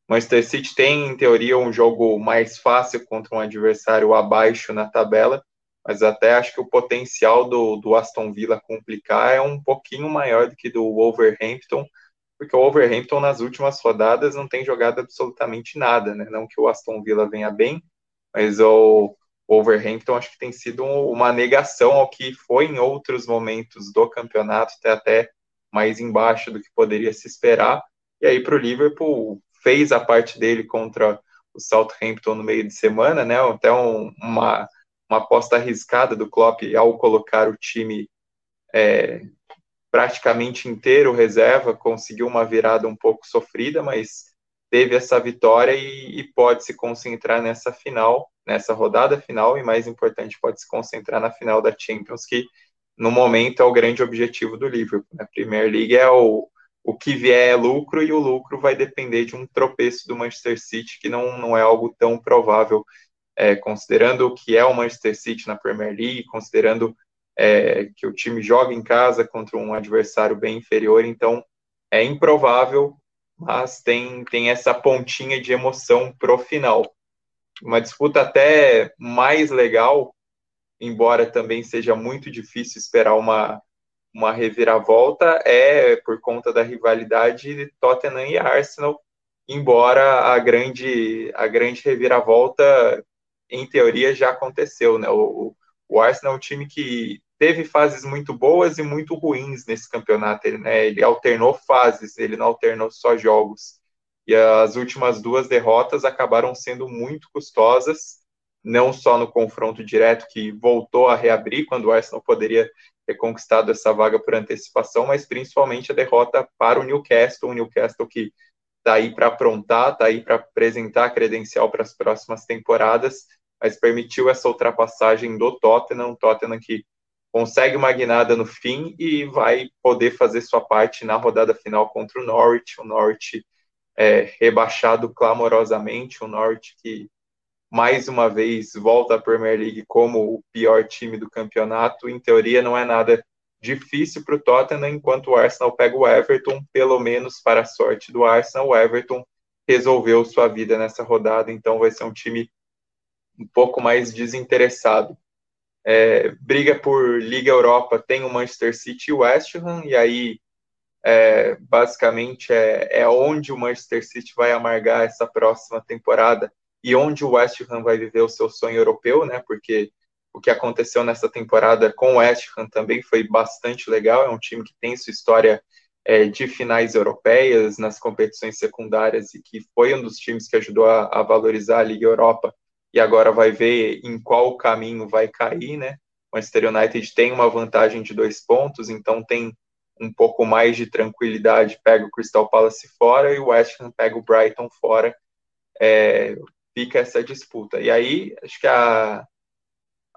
Manchester City tem, em teoria, um jogo mais fácil contra um adversário abaixo na tabela mas até acho que o potencial do, do Aston Villa complicar é um pouquinho maior do que do Wolverhampton, porque o Wolverhampton nas últimas rodadas não tem jogado absolutamente nada, né? Não que o Aston Villa venha bem, mas o Wolverhampton acho que tem sido uma negação ao que foi em outros momentos do campeonato, até até mais embaixo do que poderia se esperar. E aí para o Liverpool fez a parte dele contra o Southampton no meio de semana, né? Até um, uma uma aposta arriscada do Klopp ao colocar o time é, praticamente inteiro reserva, conseguiu uma virada um pouco sofrida, mas teve essa vitória e, e, pode se concentrar nessa final, nessa rodada final, e mais importante, pode se concentrar na final da Champions, que no momento é o grande objetivo do Liverpool. A Premier League é o, o que vier é lucro, e o lucro vai depender de um tropeço do Manchester City, que não, não é algo tão provável é, considerando o que é o Manchester City na Premier League, considerando é, que o time joga em casa contra um adversário bem inferior, então é improvável, mas tem, tem essa pontinha de emoção pro final. Uma disputa até mais legal, embora também seja muito difícil esperar uma, uma reviravolta, é por conta da rivalidade de Tottenham e Arsenal, embora a grande, a grande reviravolta em teoria, já aconteceu, né? O, o Arsenal é um time que teve fases muito boas e muito ruins nesse campeonato. Ele, né, ele alternou fases, ele não alternou só jogos. E as últimas duas derrotas acabaram sendo muito custosas, não só no confronto direto, que voltou a reabrir quando o Arsenal poderia ter conquistado essa vaga por antecipação, mas principalmente a derrota para o Newcastle, o Newcastle que está aí para aprontar, está aí para apresentar credencial para as próximas temporadas mas permitiu essa ultrapassagem do Tottenham, Tottenham que consegue uma guinada no fim e vai poder fazer sua parte na rodada final contra o Norwich, o Norwich é, rebaixado clamorosamente, o Norwich que mais uma vez volta à Premier League como o pior time do campeonato, em teoria não é nada difícil para o Tottenham, enquanto o Arsenal pega o Everton, pelo menos para a sorte do Arsenal, o Everton resolveu sua vida nessa rodada, então vai ser um time um pouco mais desinteressado. É, briga por Liga Europa tem o Manchester City e o West Ham, e aí é, basicamente é, é onde o Manchester City vai amargar essa próxima temporada e onde o West Ham vai viver o seu sonho europeu, né? Porque o que aconteceu nessa temporada com o West Ham também foi bastante legal. É um time que tem sua história é, de finais europeias nas competições secundárias e que foi um dos times que ajudou a, a valorizar a Liga Europa e agora vai ver em qual caminho vai cair, né? O Manchester United tem uma vantagem de dois pontos, então tem um pouco mais de tranquilidade, pega o Crystal Palace fora e o West Ham pega o Brighton fora, é, fica essa disputa. E aí, acho que a,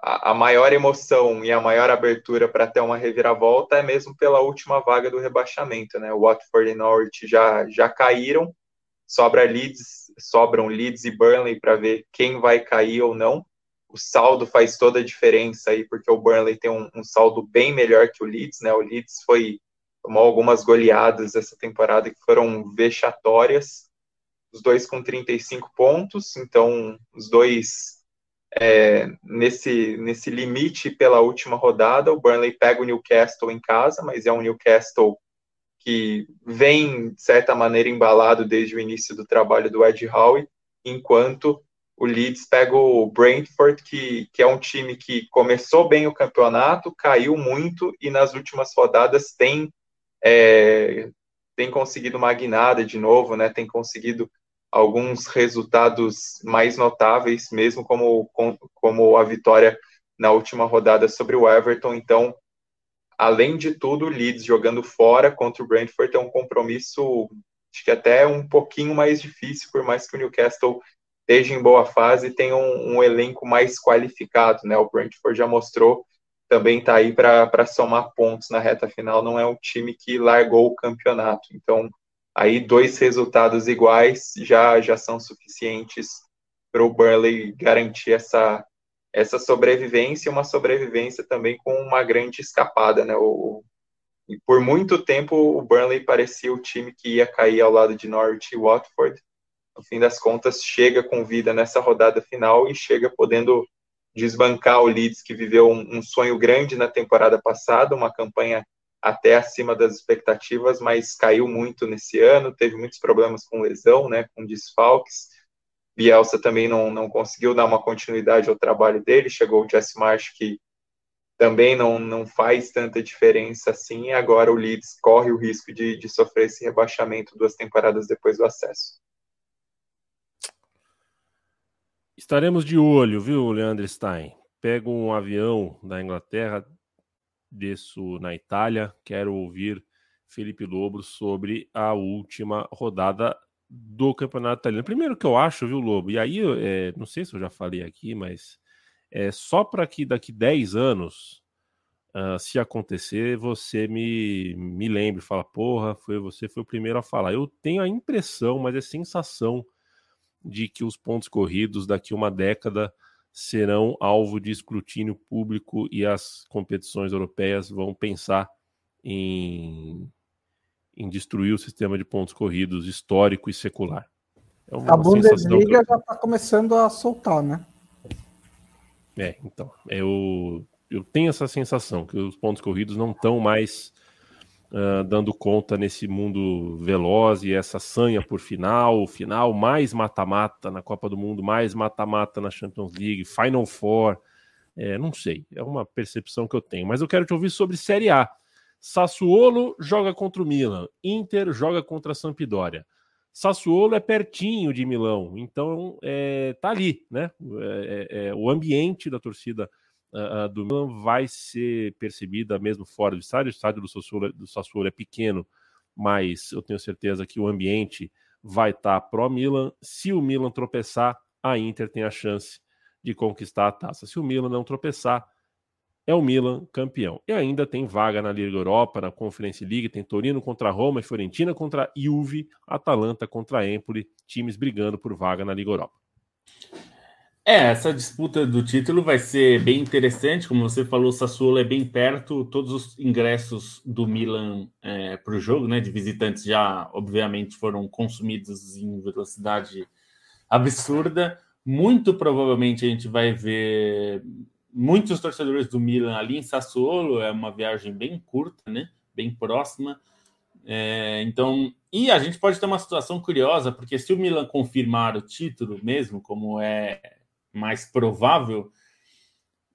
a, maior emoção e a maior abertura para ter uma reviravolta é mesmo pela última vaga do rebaixamento, né? O Watford e Norwich já, já caíram, sobra Leeds, sobram Leeds e Burnley para ver quem vai cair ou não. O saldo faz toda a diferença aí, porque o Burnley tem um, um saldo bem melhor que o Leeds, né? O Leeds foi tomou algumas goleadas essa temporada que foram vexatórias. Os dois com 35 pontos, então os dois é, nesse, nesse limite pela última rodada. O Burnley pega o Newcastle em casa, mas é um Newcastle que vem, de certa maneira, embalado desde o início do trabalho do Ed Howe, enquanto o Leeds pega o Brentford, que, que é um time que começou bem o campeonato, caiu muito e nas últimas rodadas tem é, tem conseguido uma guinada de novo, né? Tem conseguido alguns resultados mais notáveis, mesmo como, como a vitória na última rodada sobre o Everton. Então, além de tudo, o Leeds jogando fora contra o Brentford é um compromisso, acho que até um pouquinho mais difícil, por mais que o Newcastle esteja em boa fase e tenha um, um elenco mais qualificado, né? O Brentford já mostrou também está aí para somar pontos na reta final, não é um time que largou o campeonato. Então, aí dois resultados iguais já, já são suficientes para o Burnley garantir essa, essa sobrevivência, uma sobrevivência também com uma grande escapada, né? O, e por muito tempo o Burnley parecia o time que ia cair ao lado de Norwich e Watford. No fim das contas, chega com vida nessa rodada final e chega podendo desbancar o Leeds, que viveu um, um sonho grande na temporada passada, uma campanha até acima das expectativas, mas caiu muito nesse ano, teve muitos problemas com lesão, né, com desfalques. Bielsa também não, não conseguiu dar uma continuidade ao trabalho dele, chegou o Jesse Marsh, que também não, não faz tanta diferença assim, e agora o Leeds corre o risco de, de sofrer esse rebaixamento duas temporadas depois do acesso. Estaremos de olho, viu, Leandro Stein? Pego um avião da Inglaterra, desço na Itália, quero ouvir Felipe Lobo sobre a última rodada do Campeonato Italiano. Primeiro que eu acho, viu, Lobo? E aí, é, não sei se eu já falei aqui, mas é só para que daqui 10 anos, uh, se acontecer, você me, me lembre, fala, porra, foi você foi o primeiro a falar. Eu tenho a impressão, mas é sensação de que os pontos corridos daqui uma década serão alvo de escrutínio público e as competições europeias vão pensar em, em destruir o sistema de pontos corridos histórico e secular. É a Bundesliga já está começando a soltar, né? É, então, eu, eu tenho essa sensação que os pontos corridos não estão mais uh, dando conta nesse mundo veloz e essa sanha por final, final mais mata-mata na Copa do Mundo, mais mata-mata na Champions League, Final Four. É, não sei, é uma percepção que eu tenho. Mas eu quero te ouvir sobre Série A. Sassuolo joga contra o Milan, Inter joga contra a Sampdoria. Sassuolo é pertinho de Milão, então é, tá ali, né? É, é, é o ambiente da torcida uh, do Milan vai ser percebida mesmo fora do estádio. O estádio do Sassuolo, do Sassuolo é pequeno, mas eu tenho certeza que o ambiente vai estar tá pró-Milan. Se o Milan tropeçar, a Inter tem a chance de conquistar a taça. Se o Milan não tropeçar, é o Milan campeão. E ainda tem vaga na Liga Europa, na Conference League, tem Torino contra Roma, Fiorentina contra Juve, Atalanta contra Empoli, times brigando por vaga na Liga Europa. É, essa disputa do título vai ser bem interessante. Como você falou, o Sassuolo é bem perto. Todos os ingressos do Milan é, para o jogo, né, de visitantes, já obviamente foram consumidos em velocidade absurda. Muito provavelmente a gente vai ver muitos torcedores do Milan ali em Sassuolo. É uma viagem bem curta, né, bem próxima. É, então, e a gente pode ter uma situação curiosa, porque se o Milan confirmar o título mesmo, como é mais provável,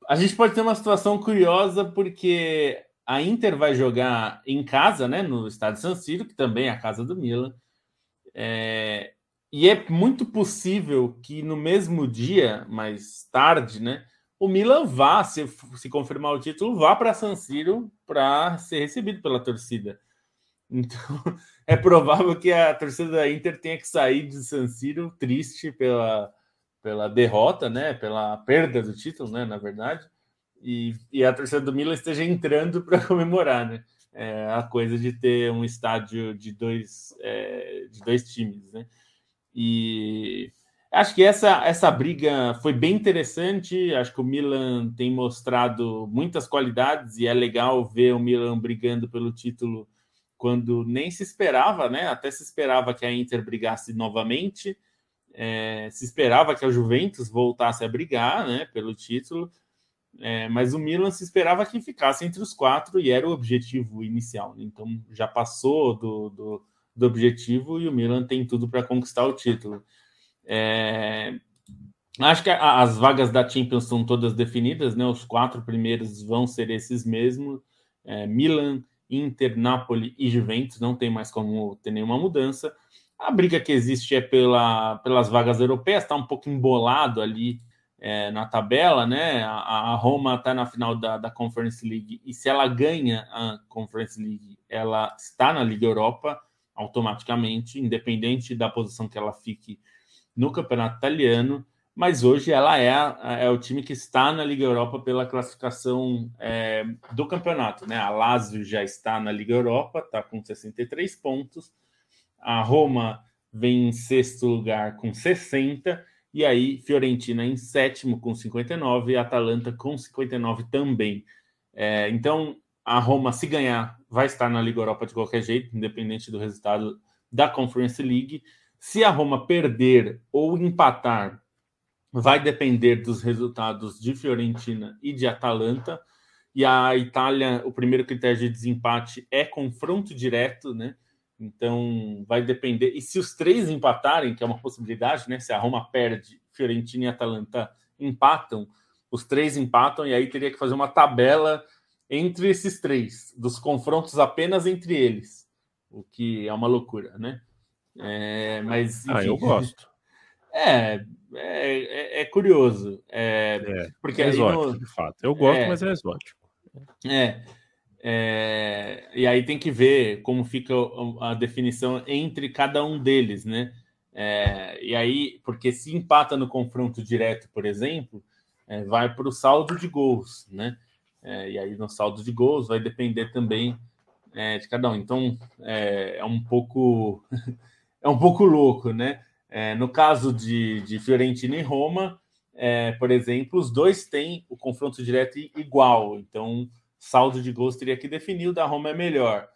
a gente pode ter uma situação curiosa porque a Inter vai jogar em casa, né, no estádio San Siro, que também é a casa do Milan. É, e é muito possível que no mesmo dia, mais tarde, né, o Milan vá, se, se confirmar o título, vá para San Siro para ser recebido pela torcida. Então, é provável que a torcida da Inter tenha que sair de San Siro triste pela, pela derrota, né? Pela perda do título, né? Na verdade, e, e a torcida do Milan esteja entrando para comemorar, né? É, a coisa de ter um estádio de dois, é, de dois times, né? E acho que essa, essa briga foi bem interessante. Acho que o Milan tem mostrado muitas qualidades e é legal ver o Milan brigando pelo título quando nem se esperava, né? Até se esperava que a Inter brigasse novamente. É, se esperava que a Juventus voltasse a brigar né, pelo título, é, mas o Milan se esperava que ficasse entre os quatro e era o objetivo inicial. Né? Então já passou do, do, do, objetivo e o Milan tem tudo para conquistar o título. É, acho que a, as vagas da Champions são todas definidas, né? Os quatro primeiros vão ser esses mesmos: é, Milan, Inter, Napoli e Juventus, não tem mais como ter nenhuma mudança. A briga que existe é pela, pelas vagas europeias, está um pouco embolado ali é, na tabela, né? A, a Roma está na final da, da Conference League e se ela ganha a Conference League, ela está na Liga Europa automaticamente, independente da posição que ela fique no campeonato italiano. Mas hoje ela é, a, é o time que está na Liga Europa pela classificação é, do campeonato, né? A Lazio já está na Liga Europa, está com 63 pontos. A Roma vem em sexto lugar com 60 e aí, Fiorentina em sétimo com 59 e Atalanta com 59 também. É, então, a Roma, se ganhar, vai estar na Liga Europa de qualquer jeito, independente do resultado da Conference League. Se a Roma perder ou empatar, vai depender dos resultados de Fiorentina e de Atalanta. E a Itália, o primeiro critério de desempate é confronto direto, né? Então vai depender. E se os três empatarem, que é uma possibilidade, né? Se a Roma perde, Fiorentina e Atalanta empatam, os três empatam, e aí teria que fazer uma tabela entre esses três, dos confrontos apenas entre eles, o que é uma loucura, né? É, mas enfim, ah, eu gosto. É, é, é, é curioso. É, é porque é exótico, no... de fato. Eu gosto, é. mas é exótico. É. É, e aí tem que ver como fica a definição entre cada um deles, né? É, e aí, porque se empata no confronto direto, por exemplo, é, vai para o saldo de gols, né? É, e aí no saldo de gols vai depender também é, de cada um. Então é, é um pouco é um pouco louco, né? no caso de, de Fiorentina e Roma, por exemplo, os dois têm o confronto direto igual. Então saldo de gols teria que definir, o da Roma é melhor.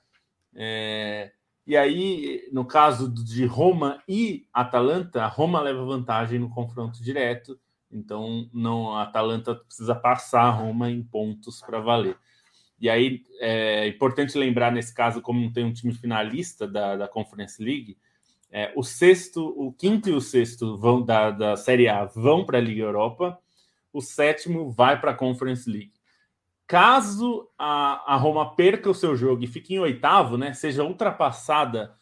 É, e aí, no caso de Roma e Atalanta, a Roma leva vantagem no confronto direto, então não a Atalanta precisa passar a Roma em pontos para valer. E aí é importante lembrar nesse caso, como não tem um time finalista da, da Conference League, é, o sexto, o quinto e o sexto vão da, da Série A vão para a Liga Europa, o sétimo vai para a Conference League. Caso a, a Roma perca o seu jogo e fique em oitavo, né, seja ultrapassada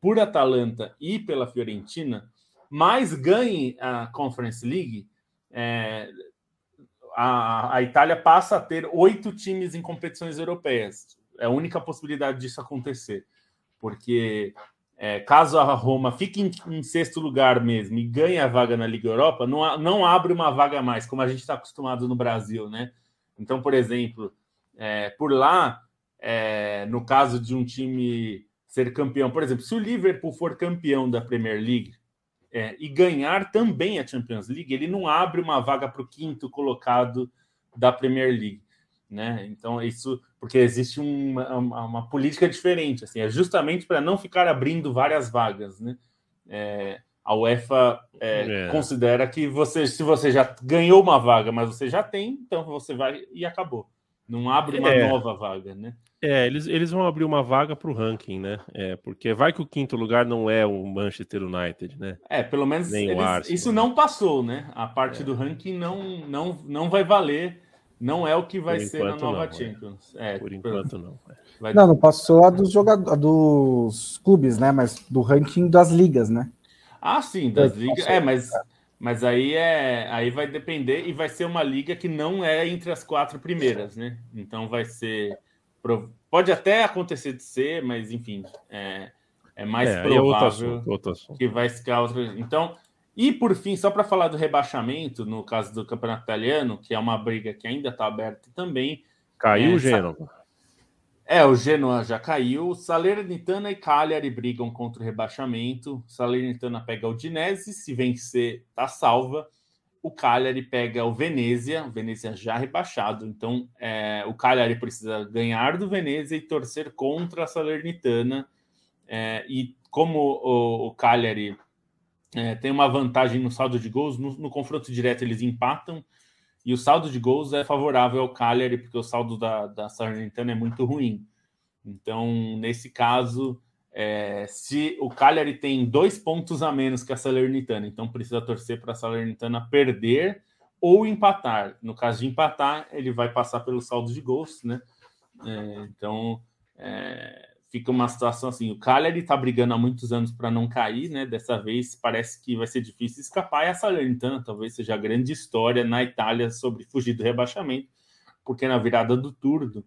por Atalanta e pela Fiorentina, mas ganhe a Conference League, é, a, a, Itália passa a ter oito times em competições europeias. É a única possibilidade disso acontecer, porque é, caso a Roma fique em, em, sexto lugar mesmo e ganhe a vaga na Liga Europa, não, não abre uma vaga mais, como a gente está acostumado no Brasil, né? Então, por exemplo, é, por lá, é, no caso de um time ser campeão, por exemplo, se o Liverpool for campeão da Premier League é, e ganhar também a Champions League, ele não abre uma vaga para o quinto colocado da Premier League. Né? Então, isso porque existe uma, uma, uma política diferente, assim, é justamente para não ficar abrindo várias vagas. Né? É, a UEFA é, é. considera que você, se você já ganhou uma vaga, mas você já tem, então você vai e acabou. Não abre uma é. nova vaga, né? É, eles, eles vão abrir uma vaga para o ranking, né? É, porque vai que o quinto lugar não é o Manchester United, né? É, pelo menos eles, Arsenal, isso não passou, né? A parte é. do ranking não, não, não vai valer, não é o que vai ser na nova não, é. Champions. É. Por enquanto não. Vai... Não, não passou a dos jogadores, dos clubes, né? Mas do ranking das ligas, né? Ah, sim, das ligas. É, mas, mas aí é aí vai depender e vai ser uma liga que não é entre as quatro primeiras, né? Então vai ser. Pode até acontecer de ser, mas enfim, é, é mais é, provável outro assunto, outro assunto. que vai ficar outra. Então, e por fim, só para falar do rebaixamento, no caso do Campeonato Italiano, que é uma briga que ainda está aberta também. Caiu é, o Gênova. É, o Genoa já caiu. Salernitana e Cagliari brigam contra o rebaixamento. Salernitana pega o Dinese, se vencer, tá salva. O Cagliari pega o Venezia, o Venezia já rebaixado. Então, é, o Cagliari precisa ganhar do Venezia e torcer contra a Salernitana. É, e como o, o Cagliari é, tem uma vantagem no saldo de gols, no, no confronto direto eles empatam. E o saldo de gols é favorável ao Cagliari, porque o saldo da, da Salernitana é muito ruim. Então, nesse caso, é, se o Cagliari tem dois pontos a menos que a Salernitana, então precisa torcer para a Salernitana perder ou empatar. No caso de empatar, ele vai passar pelo saldo de gols, né? É, então, é, fica uma situação assim: o Cagliari está brigando há muitos anos para não cair, né? Dessa vez parece que vai ser difícil escapar. E a Salernitana talvez seja a grande história na Itália sobre fugir do rebaixamento, porque na virada do turno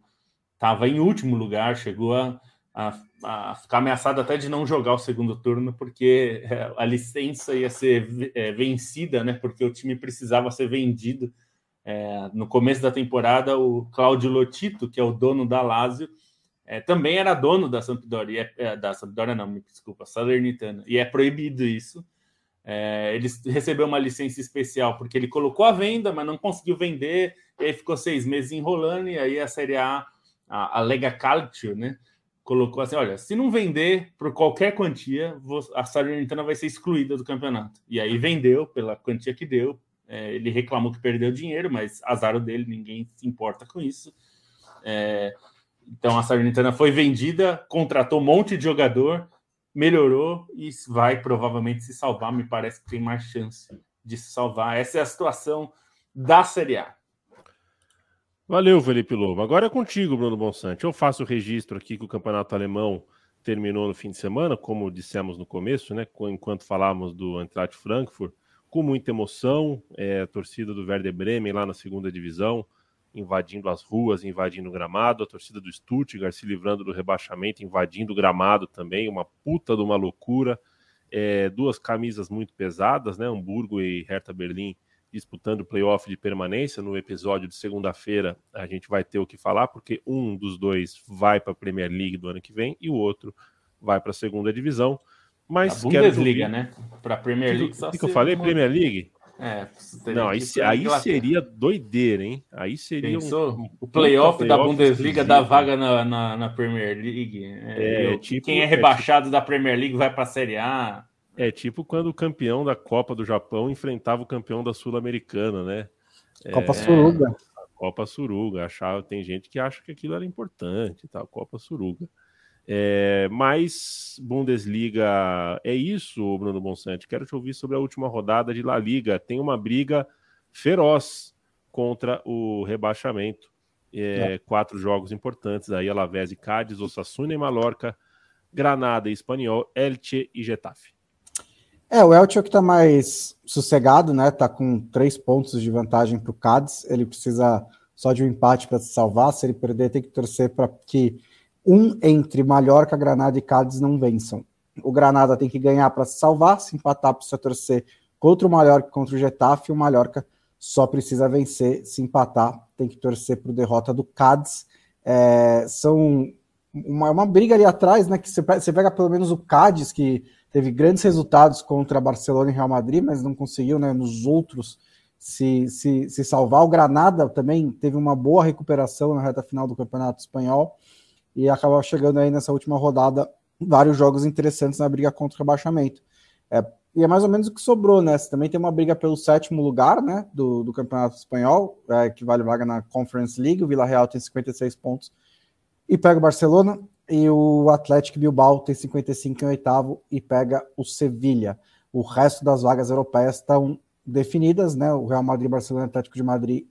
estava em último lugar, chegou a, a, a, ficar ameaçado até de não jogar o segundo turno, porque é, a licença ia ser é, vencida, né? Porque o time precisava ser vendido. É, no começo da temporada, o Claudio Lotito, que é o dono da Lazio, é, também era dono da Sampdoria, é, da Sampdoria não, me desculpa, Salernitana, e é proibido isso. É, ele recebeu uma licença especial porque ele colocou a venda, mas não conseguiu vender, e aí ficou seis meses enrolando, e aí a Série A, a, a Lega Calcio, né, colocou assim, olha, se não vender por qualquer quantia, a Salernitana vai ser excluída do campeonato. E aí vendeu pela quantia que deu, é, ele reclamou que perdeu dinheiro, mas azar dele, ninguém se importa com isso. É, então a Salernitana foi vendida, contratou um monte de jogador, melhorou e vai provavelmente se salvar. Me parece que tem mais chance de se salvar. Essa é a situação da Série A. Valeu, Felipe Lobo. Agora é contigo, Bruno Bonsante. Eu faço o registro aqui que o campeonato alemão terminou no fim de semana, como dissemos no começo, né? Enquanto falávamos do Eintracht Frankfurt, com muita emoção. É, a torcida do Werder Bremen lá na segunda divisão invadindo as ruas, invadindo o gramado, a torcida do Stuttgart se livrando do rebaixamento, invadindo o gramado também, uma puta de uma loucura. É, duas camisas muito pesadas, né? Hamburgo e Hertha Berlim disputando o playoff de permanência. No episódio de segunda-feira a gente vai ter o que falar, porque um dos dois vai para a Premier League do ano que vem e o outro vai para a segunda divisão. Mas a Bundesliga, né? Para a Premier League. O que, que eu falei? Uma... Premier League? É, não, aí, aí seria doideira, hein? Aí seria um, o playoff play da Bundesliga da vaga na, na, na, Premier League. É, é tipo, quem é rebaixado é, da Premier League vai para a Série A. É tipo quando o campeão da Copa do Japão enfrentava o campeão da Sul-Americana, né? Copa é, Suruga. Copa Suruga. Achava, tem gente que acha que aquilo era importante, tal, Copa Suruga. É, mas Bundesliga é isso, Bruno Bonsante. Quero te ouvir sobre a última rodada de La Liga. Tem uma briga feroz contra o rebaixamento. É, é. Quatro jogos importantes aí: Alavés e Cádiz, Osasuna e Mallorca, Granada e Espanhol, Elche e Getafe. É, o Elche é o que está mais sossegado, né? Tá com três pontos de vantagem para o Cádiz. Ele precisa só de um empate para se salvar. Se ele perder, tem que torcer para que um entre Mallorca, Granada e Cádiz não vençam. O Granada tem que ganhar para se salvar, se empatar precisa torcer contra o Mallorca contra o Getafe, o Mallorca só precisa vencer, se empatar tem que torcer para derrota do Cádiz. É, são uma, uma, briga ali atrás, né? Que você você pega pelo menos o Cádiz, que teve grandes resultados contra Barcelona e Real Madrid, mas não conseguiu, né? Nos outros se, se, se salvar. O Granada também teve uma boa recuperação na reta final do Campeonato Espanhol e acaba chegando aí nessa última rodada vários jogos interessantes na briga contra o rebaixamento. É, e é mais ou menos o que sobrou, né? Você também tem uma briga pelo sétimo lugar, né? Do, do Campeonato Espanhol, é, que vale vaga na Conference League. O Vila Real tem 56 pontos e pega o Barcelona. E o Atlético Bilbao tem 55 em oitavo e pega o Sevilha. O resto das vagas europeias estão definidas, né? O Real Madrid, Barcelona, Atlético de Madrid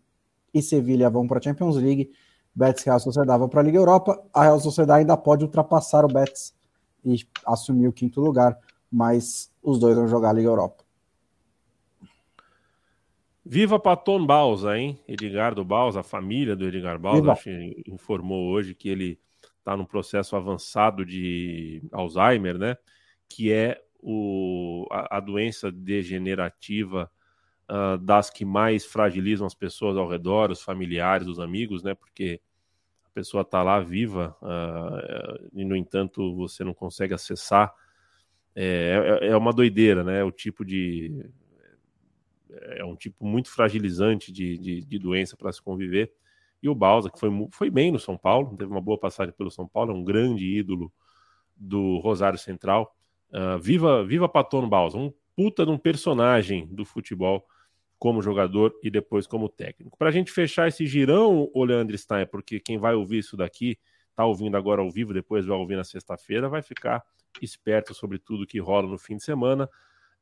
e Sevilha vão para a Champions League. Betis Real Sociedade vão para a Liga Europa. A Real Sociedade ainda pode ultrapassar o Betis e assumir o quinto lugar, mas os dois vão jogar a Liga Europa. Viva Paton Balsa, hein? Edgardo Balsa, a família do Edgar Balsa, informou hoje que ele está num processo avançado de Alzheimer, né? Que é o, a, a doença degenerativa uh, das que mais fragilizam as pessoas ao redor, os familiares, os amigos, né? Porque pessoa está lá viva uh, e, no entanto, você não consegue acessar. É, é, é uma doideira, né? O tipo de. É um tipo muito fragilizante de, de, de doença para se conviver. E o Balsa, que foi, foi bem no São Paulo, teve uma boa passagem pelo São Paulo, é um grande ídolo do Rosário Central. Uh, viva, viva Patono Balsa, um puta de um personagem do futebol como jogador e depois como técnico. Para a gente fechar esse girão, o Leandro Stein, porque quem vai ouvir isso daqui, está ouvindo agora ao vivo, depois vai ouvir na sexta-feira, vai ficar esperto sobre tudo que rola no fim de semana.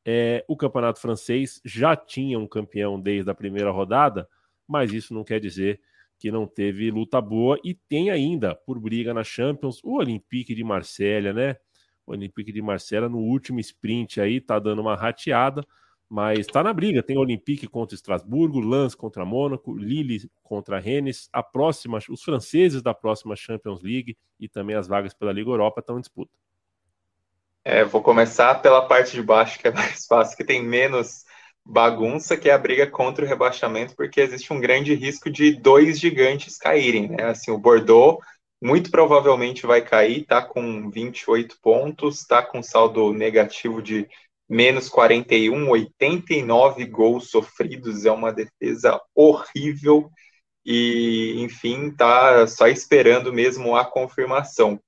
É, o campeonato francês já tinha um campeão desde a primeira rodada, mas isso não quer dizer que não teve luta boa e tem ainda por briga na Champions o Olympique de Marselha, né? O Olympique de Marselha no último sprint aí tá dando uma rateada, mas tá na briga. Tem Olympique contra Estrasburgo, Lens contra Mônaco, Lille contra Rennes. A próxima, os franceses da próxima Champions League e também as vagas pela Liga Europa estão em disputa. É, vou começar pela parte de baixo, que é mais fácil, que tem menos bagunça que é a briga contra o rebaixamento, porque existe um grande risco de dois gigantes caírem, né? Assim, o Bordeaux muito provavelmente vai cair, tá com 28 pontos, tá com saldo negativo de menos 41, 89 gols sofridos, é uma defesa horrível e, enfim, tá só esperando mesmo a confirmação.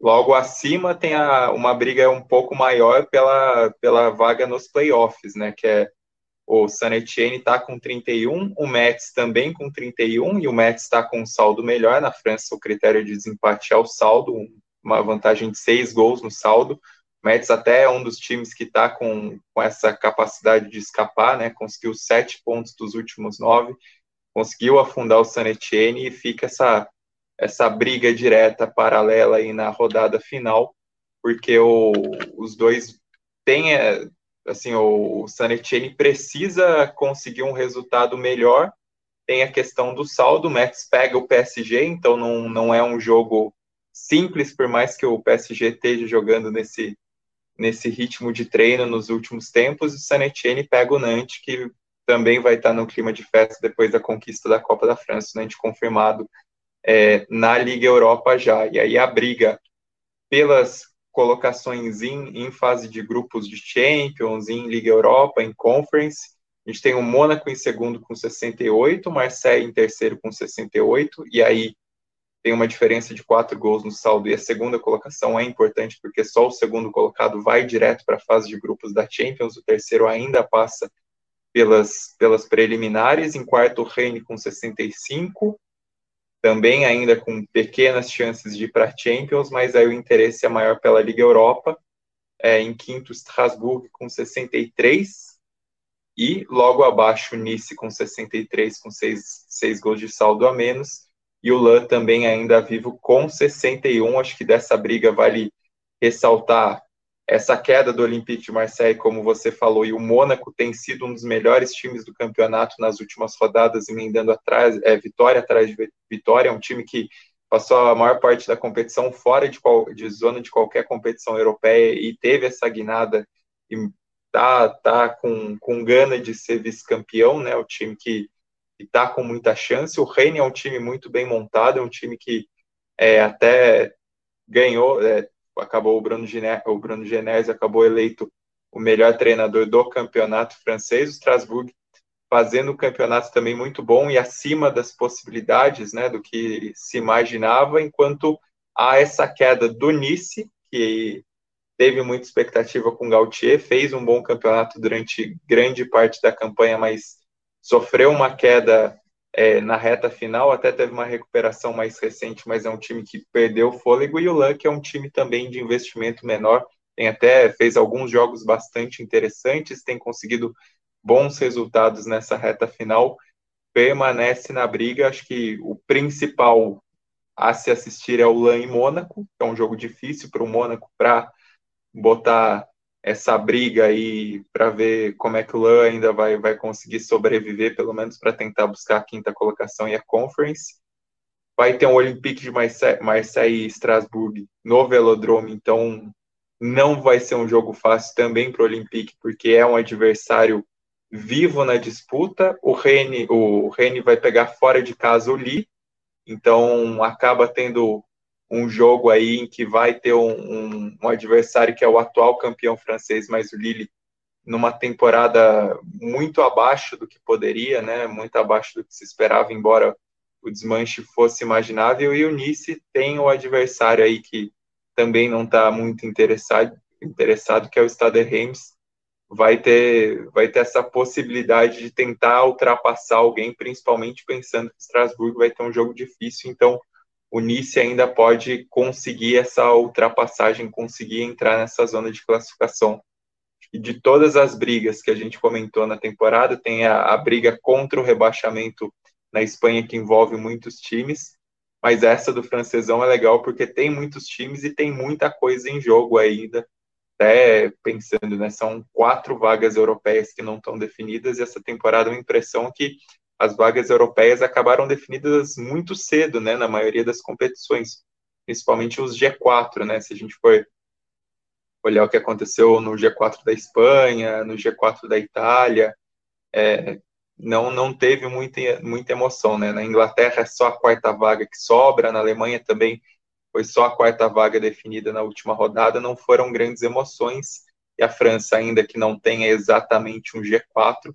Logo acima tem a, uma briga um pouco maior pela, pela vaga nos playoffs, né, que é o San Etienne está com 31, o Metz também com 31, e o Metz está com um saldo melhor. Na França, o critério de desempate é o saldo, uma vantagem de seis gols no saldo. O Metz até é um dos times que está com, com essa capacidade de escapar, né? conseguiu sete pontos dos últimos nove, conseguiu afundar o San Etienne e fica essa, essa briga direta, paralela aí na rodada final, porque o, os dois têm é, assim, o Sanetini precisa conseguir um resultado melhor. Tem a questão do saldo, o Max pega o PSG, então não, não é um jogo simples, por mais que o PSG esteja jogando nesse, nesse ritmo de treino nos últimos tempos, o Sanetini pega o Nantes, que também vai estar no clima de festa depois da conquista da Copa da França, o Nantes confirmado é, na Liga Europa já. E aí a briga pelas colocações em, em fase de grupos de Champions, em Liga Europa, em Conference. A gente tem o Mônaco em segundo com 68, Marseille em terceiro com 68, e aí tem uma diferença de quatro gols no saldo, e a segunda colocação é importante porque só o segundo colocado vai direto para a fase de grupos da Champions, o terceiro ainda passa pelas, pelas preliminares, em quarto o Rennes com 65, também ainda com pequenas chances de ir para Champions, mas aí o interesse é maior pela Liga Europa. É, em quinto, Strasbourg com 63 e logo abaixo Nice com 63, com seis gols de saldo a menos. E o Lan também ainda vivo com 61. Acho que dessa briga vale ressaltar essa queda do Olympique de Marseille, como você falou, e o Mônaco tem sido um dos melhores times do campeonato nas últimas rodadas, emendando atrás, é, vitória atrás de vitória, é um time que passou a maior parte da competição fora de, qual, de zona de qualquer competição europeia e teve essa guinada e tá, tá com, com gana de ser vice-campeão, né, o time que está com muita chance, o Reine é um time muito bem montado, é um time que é, até ganhou, é, acabou o Bruno, Gine, o Bruno Genese acabou eleito o melhor treinador do campeonato francês, o Strasbourg fazendo um campeonato também muito bom e acima das possibilidades, né, do que se imaginava, enquanto há essa queda do Nice, que teve muita expectativa com o Gautier, fez um bom campeonato durante grande parte da campanha, mas sofreu uma queda é, na reta final, até teve uma recuperação mais recente, mas é um time que perdeu o fôlego, e o Luck é um time também de investimento menor, tem até, fez alguns jogos bastante interessantes, tem conseguido bons resultados nessa reta final, permanece na briga, acho que o principal a se assistir é o LAN em Mônaco, que é um jogo difícil para o Mônaco para botar essa briga aí para ver como é que o LAN ainda vai, vai conseguir sobreviver, pelo menos para tentar buscar a quinta colocação e a Conference. Vai ter um Olympique de Marseille, e Strasbourg no Velodrome, então não vai ser um jogo fácil também para o Olympique, porque é um adversário vivo na disputa. O Rene, o Rene vai pegar fora de casa o Lee, então acaba tendo um jogo aí em que vai ter um, um, um, adversário que é o atual campeão francês, mas o Lille numa temporada muito abaixo do que poderia, né? Muito abaixo do que se esperava, embora o desmanche fosse imaginável. E o Nice tem o adversário aí que também não está muito interessado, interessado, que é o Stade Reims. Vai ter, vai ter essa possibilidade de tentar ultrapassar alguém, principalmente pensando que Strasbourg vai ter um jogo difícil. Então, o Nice ainda pode conseguir essa ultrapassagem, conseguir entrar nessa zona de classificação. E de todas as brigas que a gente comentou na temporada, tem a, a briga contra o rebaixamento na Espanha que envolve muitos times, mas essa do francesão é legal porque tem muitos times e tem muita coisa em jogo ainda. Até pensando, né, são quatro vagas europeias que não estão definidas e essa temporada é uma impressão que as vagas europeias acabaram definidas muito cedo, né, na maioria das competições, principalmente os G4, né, se a gente for olhar o que aconteceu no G4 da Espanha, no G4 da Itália, é, não não teve muita, muita emoção, né, na Inglaterra é só a quarta vaga que sobra, na Alemanha também foi só a quarta vaga definida na última rodada, não foram grandes emoções, e a França, ainda que não tenha exatamente um G4,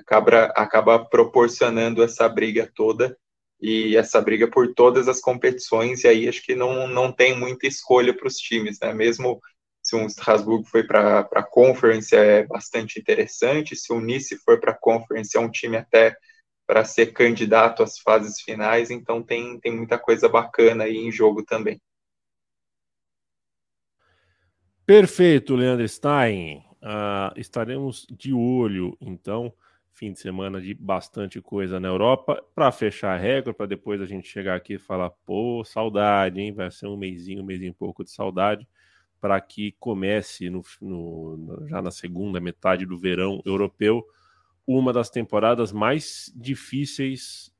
acaba, acaba proporcionando essa briga toda e essa briga por todas as competições, e aí acho que não, não tem muita escolha para os times, né? Mesmo se um Strasbourg foi para a Conference é bastante interessante, se o Nice for para a Conference é um time até para ser candidato às fases finais, então tem, tem muita coisa bacana aí em jogo também. Perfeito, Leandro Stein. Uh, estaremos de olho, então, fim de semana de bastante coisa na Europa, para fechar a régua, para depois a gente chegar aqui e falar, pô, saudade, hein? Vai ser um mêsinho, um mêsinho pouco de saudade, para que comece no, no, já na segunda metade do verão europeu, uma das temporadas mais difíceis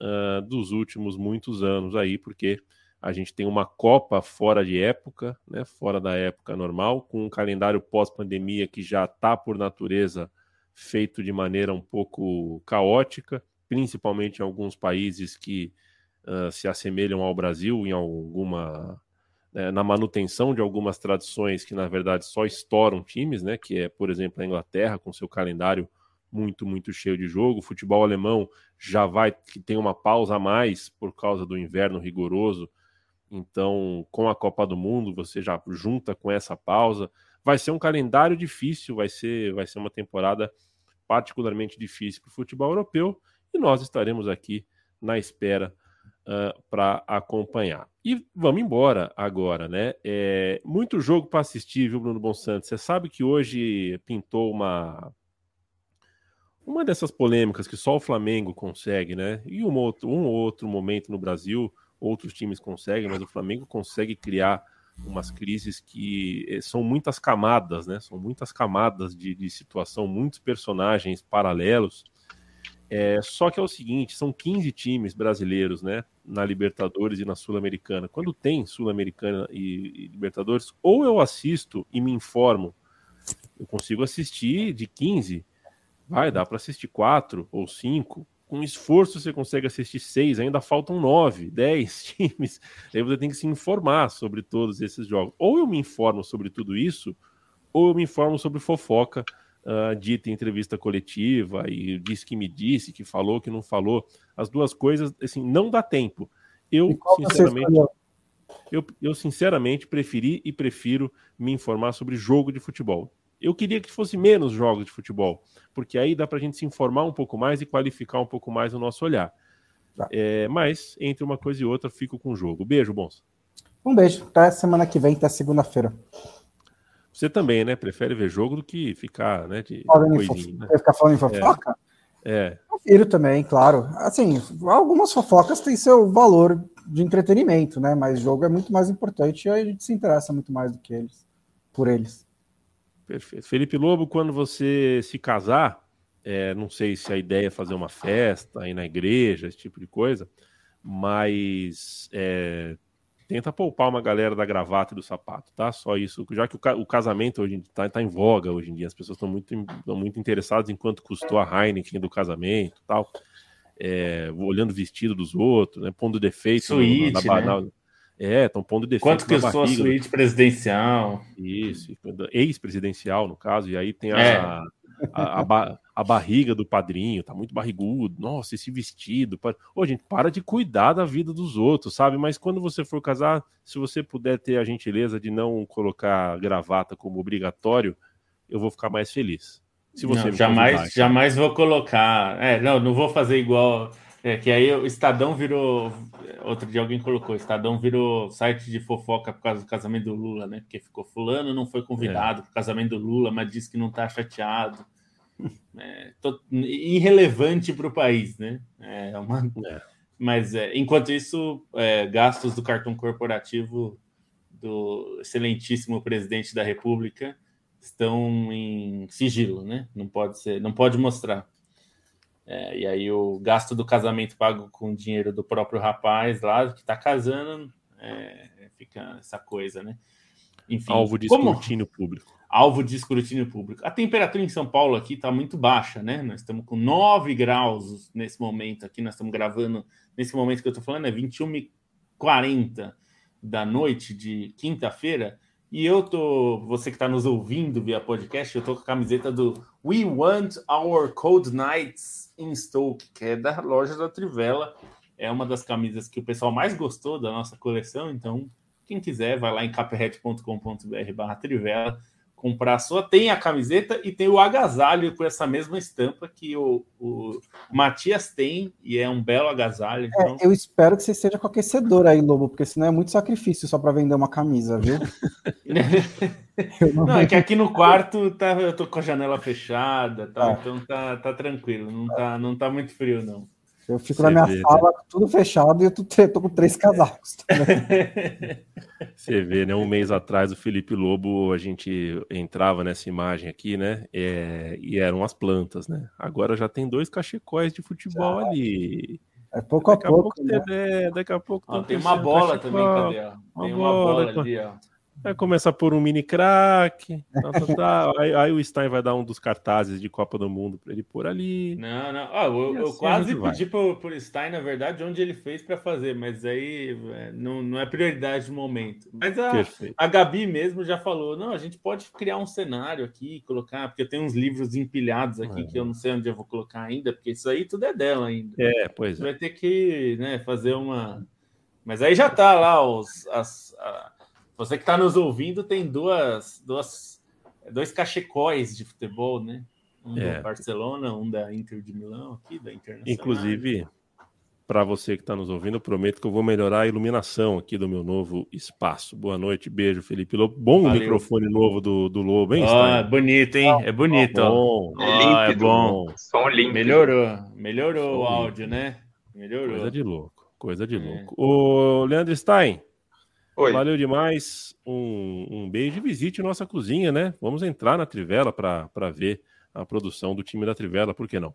uh, dos últimos muitos anos aí, porque a gente tem uma Copa fora de época, né, fora da época normal, com um calendário pós-pandemia que já está por natureza feito de maneira um pouco caótica, principalmente em alguns países que uh, se assemelham ao Brasil em alguma né, na manutenção de algumas tradições que na verdade só estouram times, né? Que é, por exemplo, a Inglaterra com seu calendário muito muito cheio de jogo. O futebol alemão já vai que tem uma pausa a mais por causa do inverno rigoroso. Então, com a Copa do Mundo, você já junta com essa pausa. Vai ser um calendário difícil, vai ser vai ser uma temporada particularmente difícil para o futebol europeu e nós estaremos aqui na espera uh, para acompanhar. E vamos embora agora, né? É, muito jogo para assistir, viu, Bruno Bonsanto? Você sabe que hoje pintou uma uma dessas polêmicas que só o Flamengo consegue, né? E um outro, um outro momento no Brasil, outros times conseguem, mas o Flamengo consegue criar umas crises que eh, são muitas camadas, né? São muitas camadas de, de situação, muitos personagens paralelos. É, só que é o seguinte, são 15 times brasileiros, né? Na Libertadores e na Sul-Americana. Quando tem Sul-Americana e, e Libertadores, ou eu assisto e me informo, eu consigo assistir de 15, vai, dá para assistir quatro ou cinco, com esforço você consegue assistir seis, ainda faltam nove, dez times. Aí você tem que se informar sobre todos esses jogos. Ou eu me informo sobre tudo isso, ou eu me informo sobre fofoca uh, dita em entrevista coletiva e disse que me disse, que falou, que não falou. As duas coisas, assim, não dá tempo. Eu, sinceramente, eu, eu sinceramente preferi e prefiro me informar sobre jogo de futebol. Eu queria que fosse menos jogos de futebol, porque aí dá para a gente se informar um pouco mais e qualificar um pouco mais o nosso olhar. Tá. É, mas, entre uma coisa e outra, fico com o jogo. Beijo, bons. Um beijo. Até semana que vem, até segunda-feira. Você também, né? Prefere ver jogo do que ficar, né? De coisinha, né? Ficar falando em fofoca? É. é. Prefiro também, claro. Assim, algumas fofocas têm seu valor de entretenimento, né? Mas jogo é muito mais importante e a gente se interessa muito mais do que eles, por eles. Perfeito. Felipe Lobo, quando você se casar, é, não sei se a ideia é fazer uma festa aí na igreja, esse tipo de coisa, mas é, tenta poupar uma galera da gravata e do sapato, tá? Só isso. Já que o, o casamento hoje está tá em voga hoje em dia, as pessoas estão muito, muito interessadas em quanto custou a Heineken do casamento tal. É, olhando o vestido dos outros, né, pondo defeito Suíte, na, na, né? É, estão pondo defeito Quanto que a suíte presidencial? Isso, ex-presidencial, no caso, e aí tem a, é. a, a, a, barriga do padrinho, tá muito barrigudo. Nossa, esse vestido. Ô, gente, para de cuidar da vida dos outros, sabe? Mas quando você for casar, se você puder ter a gentileza de não colocar gravata como obrigatório, eu vou ficar mais feliz. Se você não, jamais, jamais vou colocar. É, não, não vou fazer igual é, que aí o Estadão virou. Outro dia alguém colocou: o Estadão virou site de fofoca por causa do casamento do Lula, né? Porque ficou fulano, não foi convidado é. para o casamento do Lula, mas disse que não está chateado. é, irrelevante para o país, né? É uma, é. Mas é, enquanto isso, é, gastos do cartão corporativo do excelentíssimo presidente da República estão em sigilo, né? Não pode ser, não pode mostrar. É, e aí o gasto do casamento pago com dinheiro do próprio rapaz lá que está casando, é, fica essa coisa, né? Enfim, alvo de como... escrutínio público. Alvo de escrutínio público. A temperatura em São Paulo aqui está muito baixa, né? Nós estamos com 9 graus nesse momento aqui. Nós estamos gravando, nesse momento que eu estou falando, é 21h40 da noite de quinta-feira. E eu tô, você que está nos ouvindo via podcast, eu tô com a camiseta do We Want Our Cold Nights in Stoke, que é da loja da Trivela. É uma das camisas que o pessoal mais gostou da nossa coleção, então quem quiser vai lá em capret.com.br/barra Trivela comprar a sua. Tem a camiseta e tem o agasalho com essa mesma estampa que o, o Matias tem, e é um belo agasalho. É, então... É, eu espero que você seja com aquecedor aí, Lobo, porque senão é muito sacrifício só para vender uma camisa, viu? não, não, é que aqui no quarto tá, eu tô com a janela fechada, tá, ah. então tá, tá tranquilo, não tá, não tá muito frio, não. Eu fico Você na minha vê, sala, né? tudo fechado, e eu tô, tô com três casacos. Você vê, né? Um mês atrás, o Felipe Lobo, a gente entrava nessa imagem aqui, né? É, e eram as plantas, né? Agora já tem dois cachecóis de futebol já. ali. É pouco daqui a pouco. pouco né? é, daqui a pouco. tem uma bola também, cadê? Tem uma bola, bola ali, ó. Vai começar por um mini crack. Tá, tá, tá. aí, aí, o Stein vai dar um dos cartazes de Copa do Mundo para ele pôr ali. Não, não. Ah, eu, eu assim quase pedi pro, pro Stein, na verdade, onde ele fez para fazer, mas aí é, não, não é prioridade no momento. Mas a, a Gabi mesmo já falou: não, a gente pode criar um cenário aqui, colocar, porque eu tenho uns livros empilhados aqui é. que eu não sei onde eu vou colocar ainda, porque isso aí tudo é dela ainda. É, pois é. Vai ter que né, fazer uma. Mas aí já tá lá os, as. A você que está nos ouvindo tem duas, duas, dois cachecóis de futebol, né? Um é. do Barcelona, um da Inter de Milão, aqui da Internacional. Inclusive, para você que está nos ouvindo, eu prometo que eu vou melhorar a iluminação aqui do meu novo espaço. Boa noite, beijo, Felipe Lobo. Bom Valeu. microfone novo do, do Lobo, hein? Oh, é bonito, hein? É bonito. Oh, bom. É, límpido, é bom. Som limpo. Melhorou, melhorou Som o áudio, né? Melhorou. Coisa de louco, coisa de é. louco. O Leandro Stein, Oi. Valeu demais. Um, um beijo e visite nossa cozinha, né? Vamos entrar na Trivela para ver a produção do time da Trivela, por que não?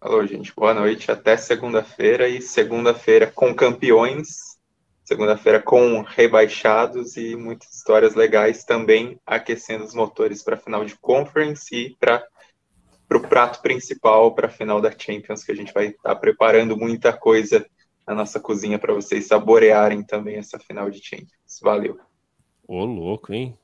Alô, gente. Boa noite. Até segunda-feira e segunda-feira com campeões, segunda-feira com rebaixados e muitas histórias legais também aquecendo os motores para a final de conference e para o prato principal para a final da Champions, que a gente vai estar tá preparando muita coisa na nossa cozinha para vocês saborearem também essa final de Champions. Valeu. Ô, louco, hein?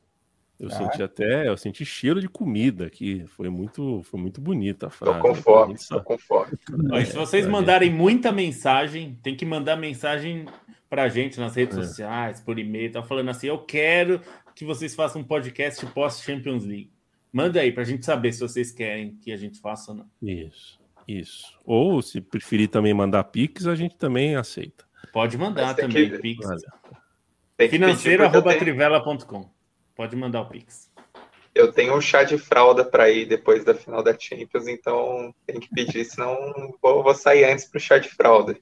Eu ah. senti até, eu senti cheiro de comida aqui. Foi muito, foi muito bonita a frase. Tô com fome, tô com fome. É, se vocês mandarem muita mensagem, tem que mandar mensagem pra gente nas redes é. sociais, por e-mail, tá falando assim, eu quero que vocês façam um podcast pós Champions League. Manda aí pra gente saber se vocês querem que a gente faça ou não. Isso. Isso. Ou se preferir também mandar Pix, a gente também aceita. Pode mandar também, que... Pix. Financeiro.trivela.com. Pode mandar o Pix. Eu tenho um chá de fralda para ir depois da final da Champions, então tem que pedir, senão vou, vou sair antes para o chá de fralda.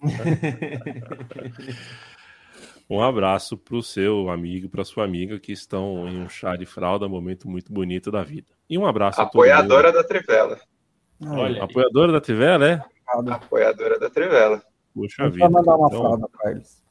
um abraço para o seu amigo, para sua amiga que estão em um chá de fralda, momento muito bonito da vida. E um abraço Apoiadora da Trivela. Olha, apoiadora da Trivela, é? Apoiadora da Trivela. Puxa vida. mandar uma então, fralda para eles.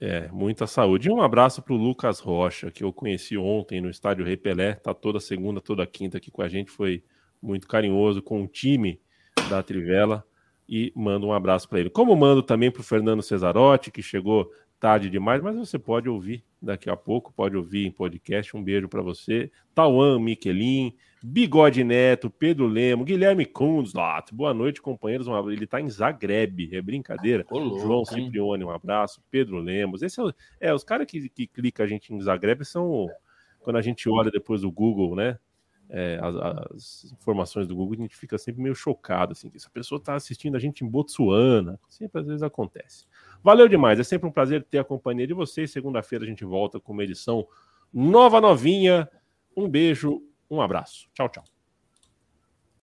É, muita saúde. E um abraço para o Lucas Rocha, que eu conheci ontem no estádio Rei Pelé. Tá toda segunda, toda quinta aqui com a gente. Foi muito carinhoso com o time da Trivela. E mando um abraço para ele. Como mando também para o Fernando Cesarotti, que chegou tarde demais, mas você pode ouvir daqui a pouco, pode ouvir em podcast. Um beijo para você. Tauan Miquelin, Bigode Neto, Pedro Lemo, Guilherme Kunzlat. Boa noite, companheiros. Ele está em Zagreb, é brincadeira. Olô, João Ciprione, um abraço. Pedro Lemos. Esse é, é os caras que, que clicam a gente em Zagreb são quando a gente olha depois do Google, né? É, as, as, informações do Google, a gente fica sempre meio chocado, assim, que essa pessoa está assistindo a gente em Botsuana, sempre às vezes acontece. Valeu demais, é sempre um prazer ter a companhia de vocês. Segunda-feira a gente volta com uma edição nova, novinha. Um beijo, um abraço. Tchau, tchau.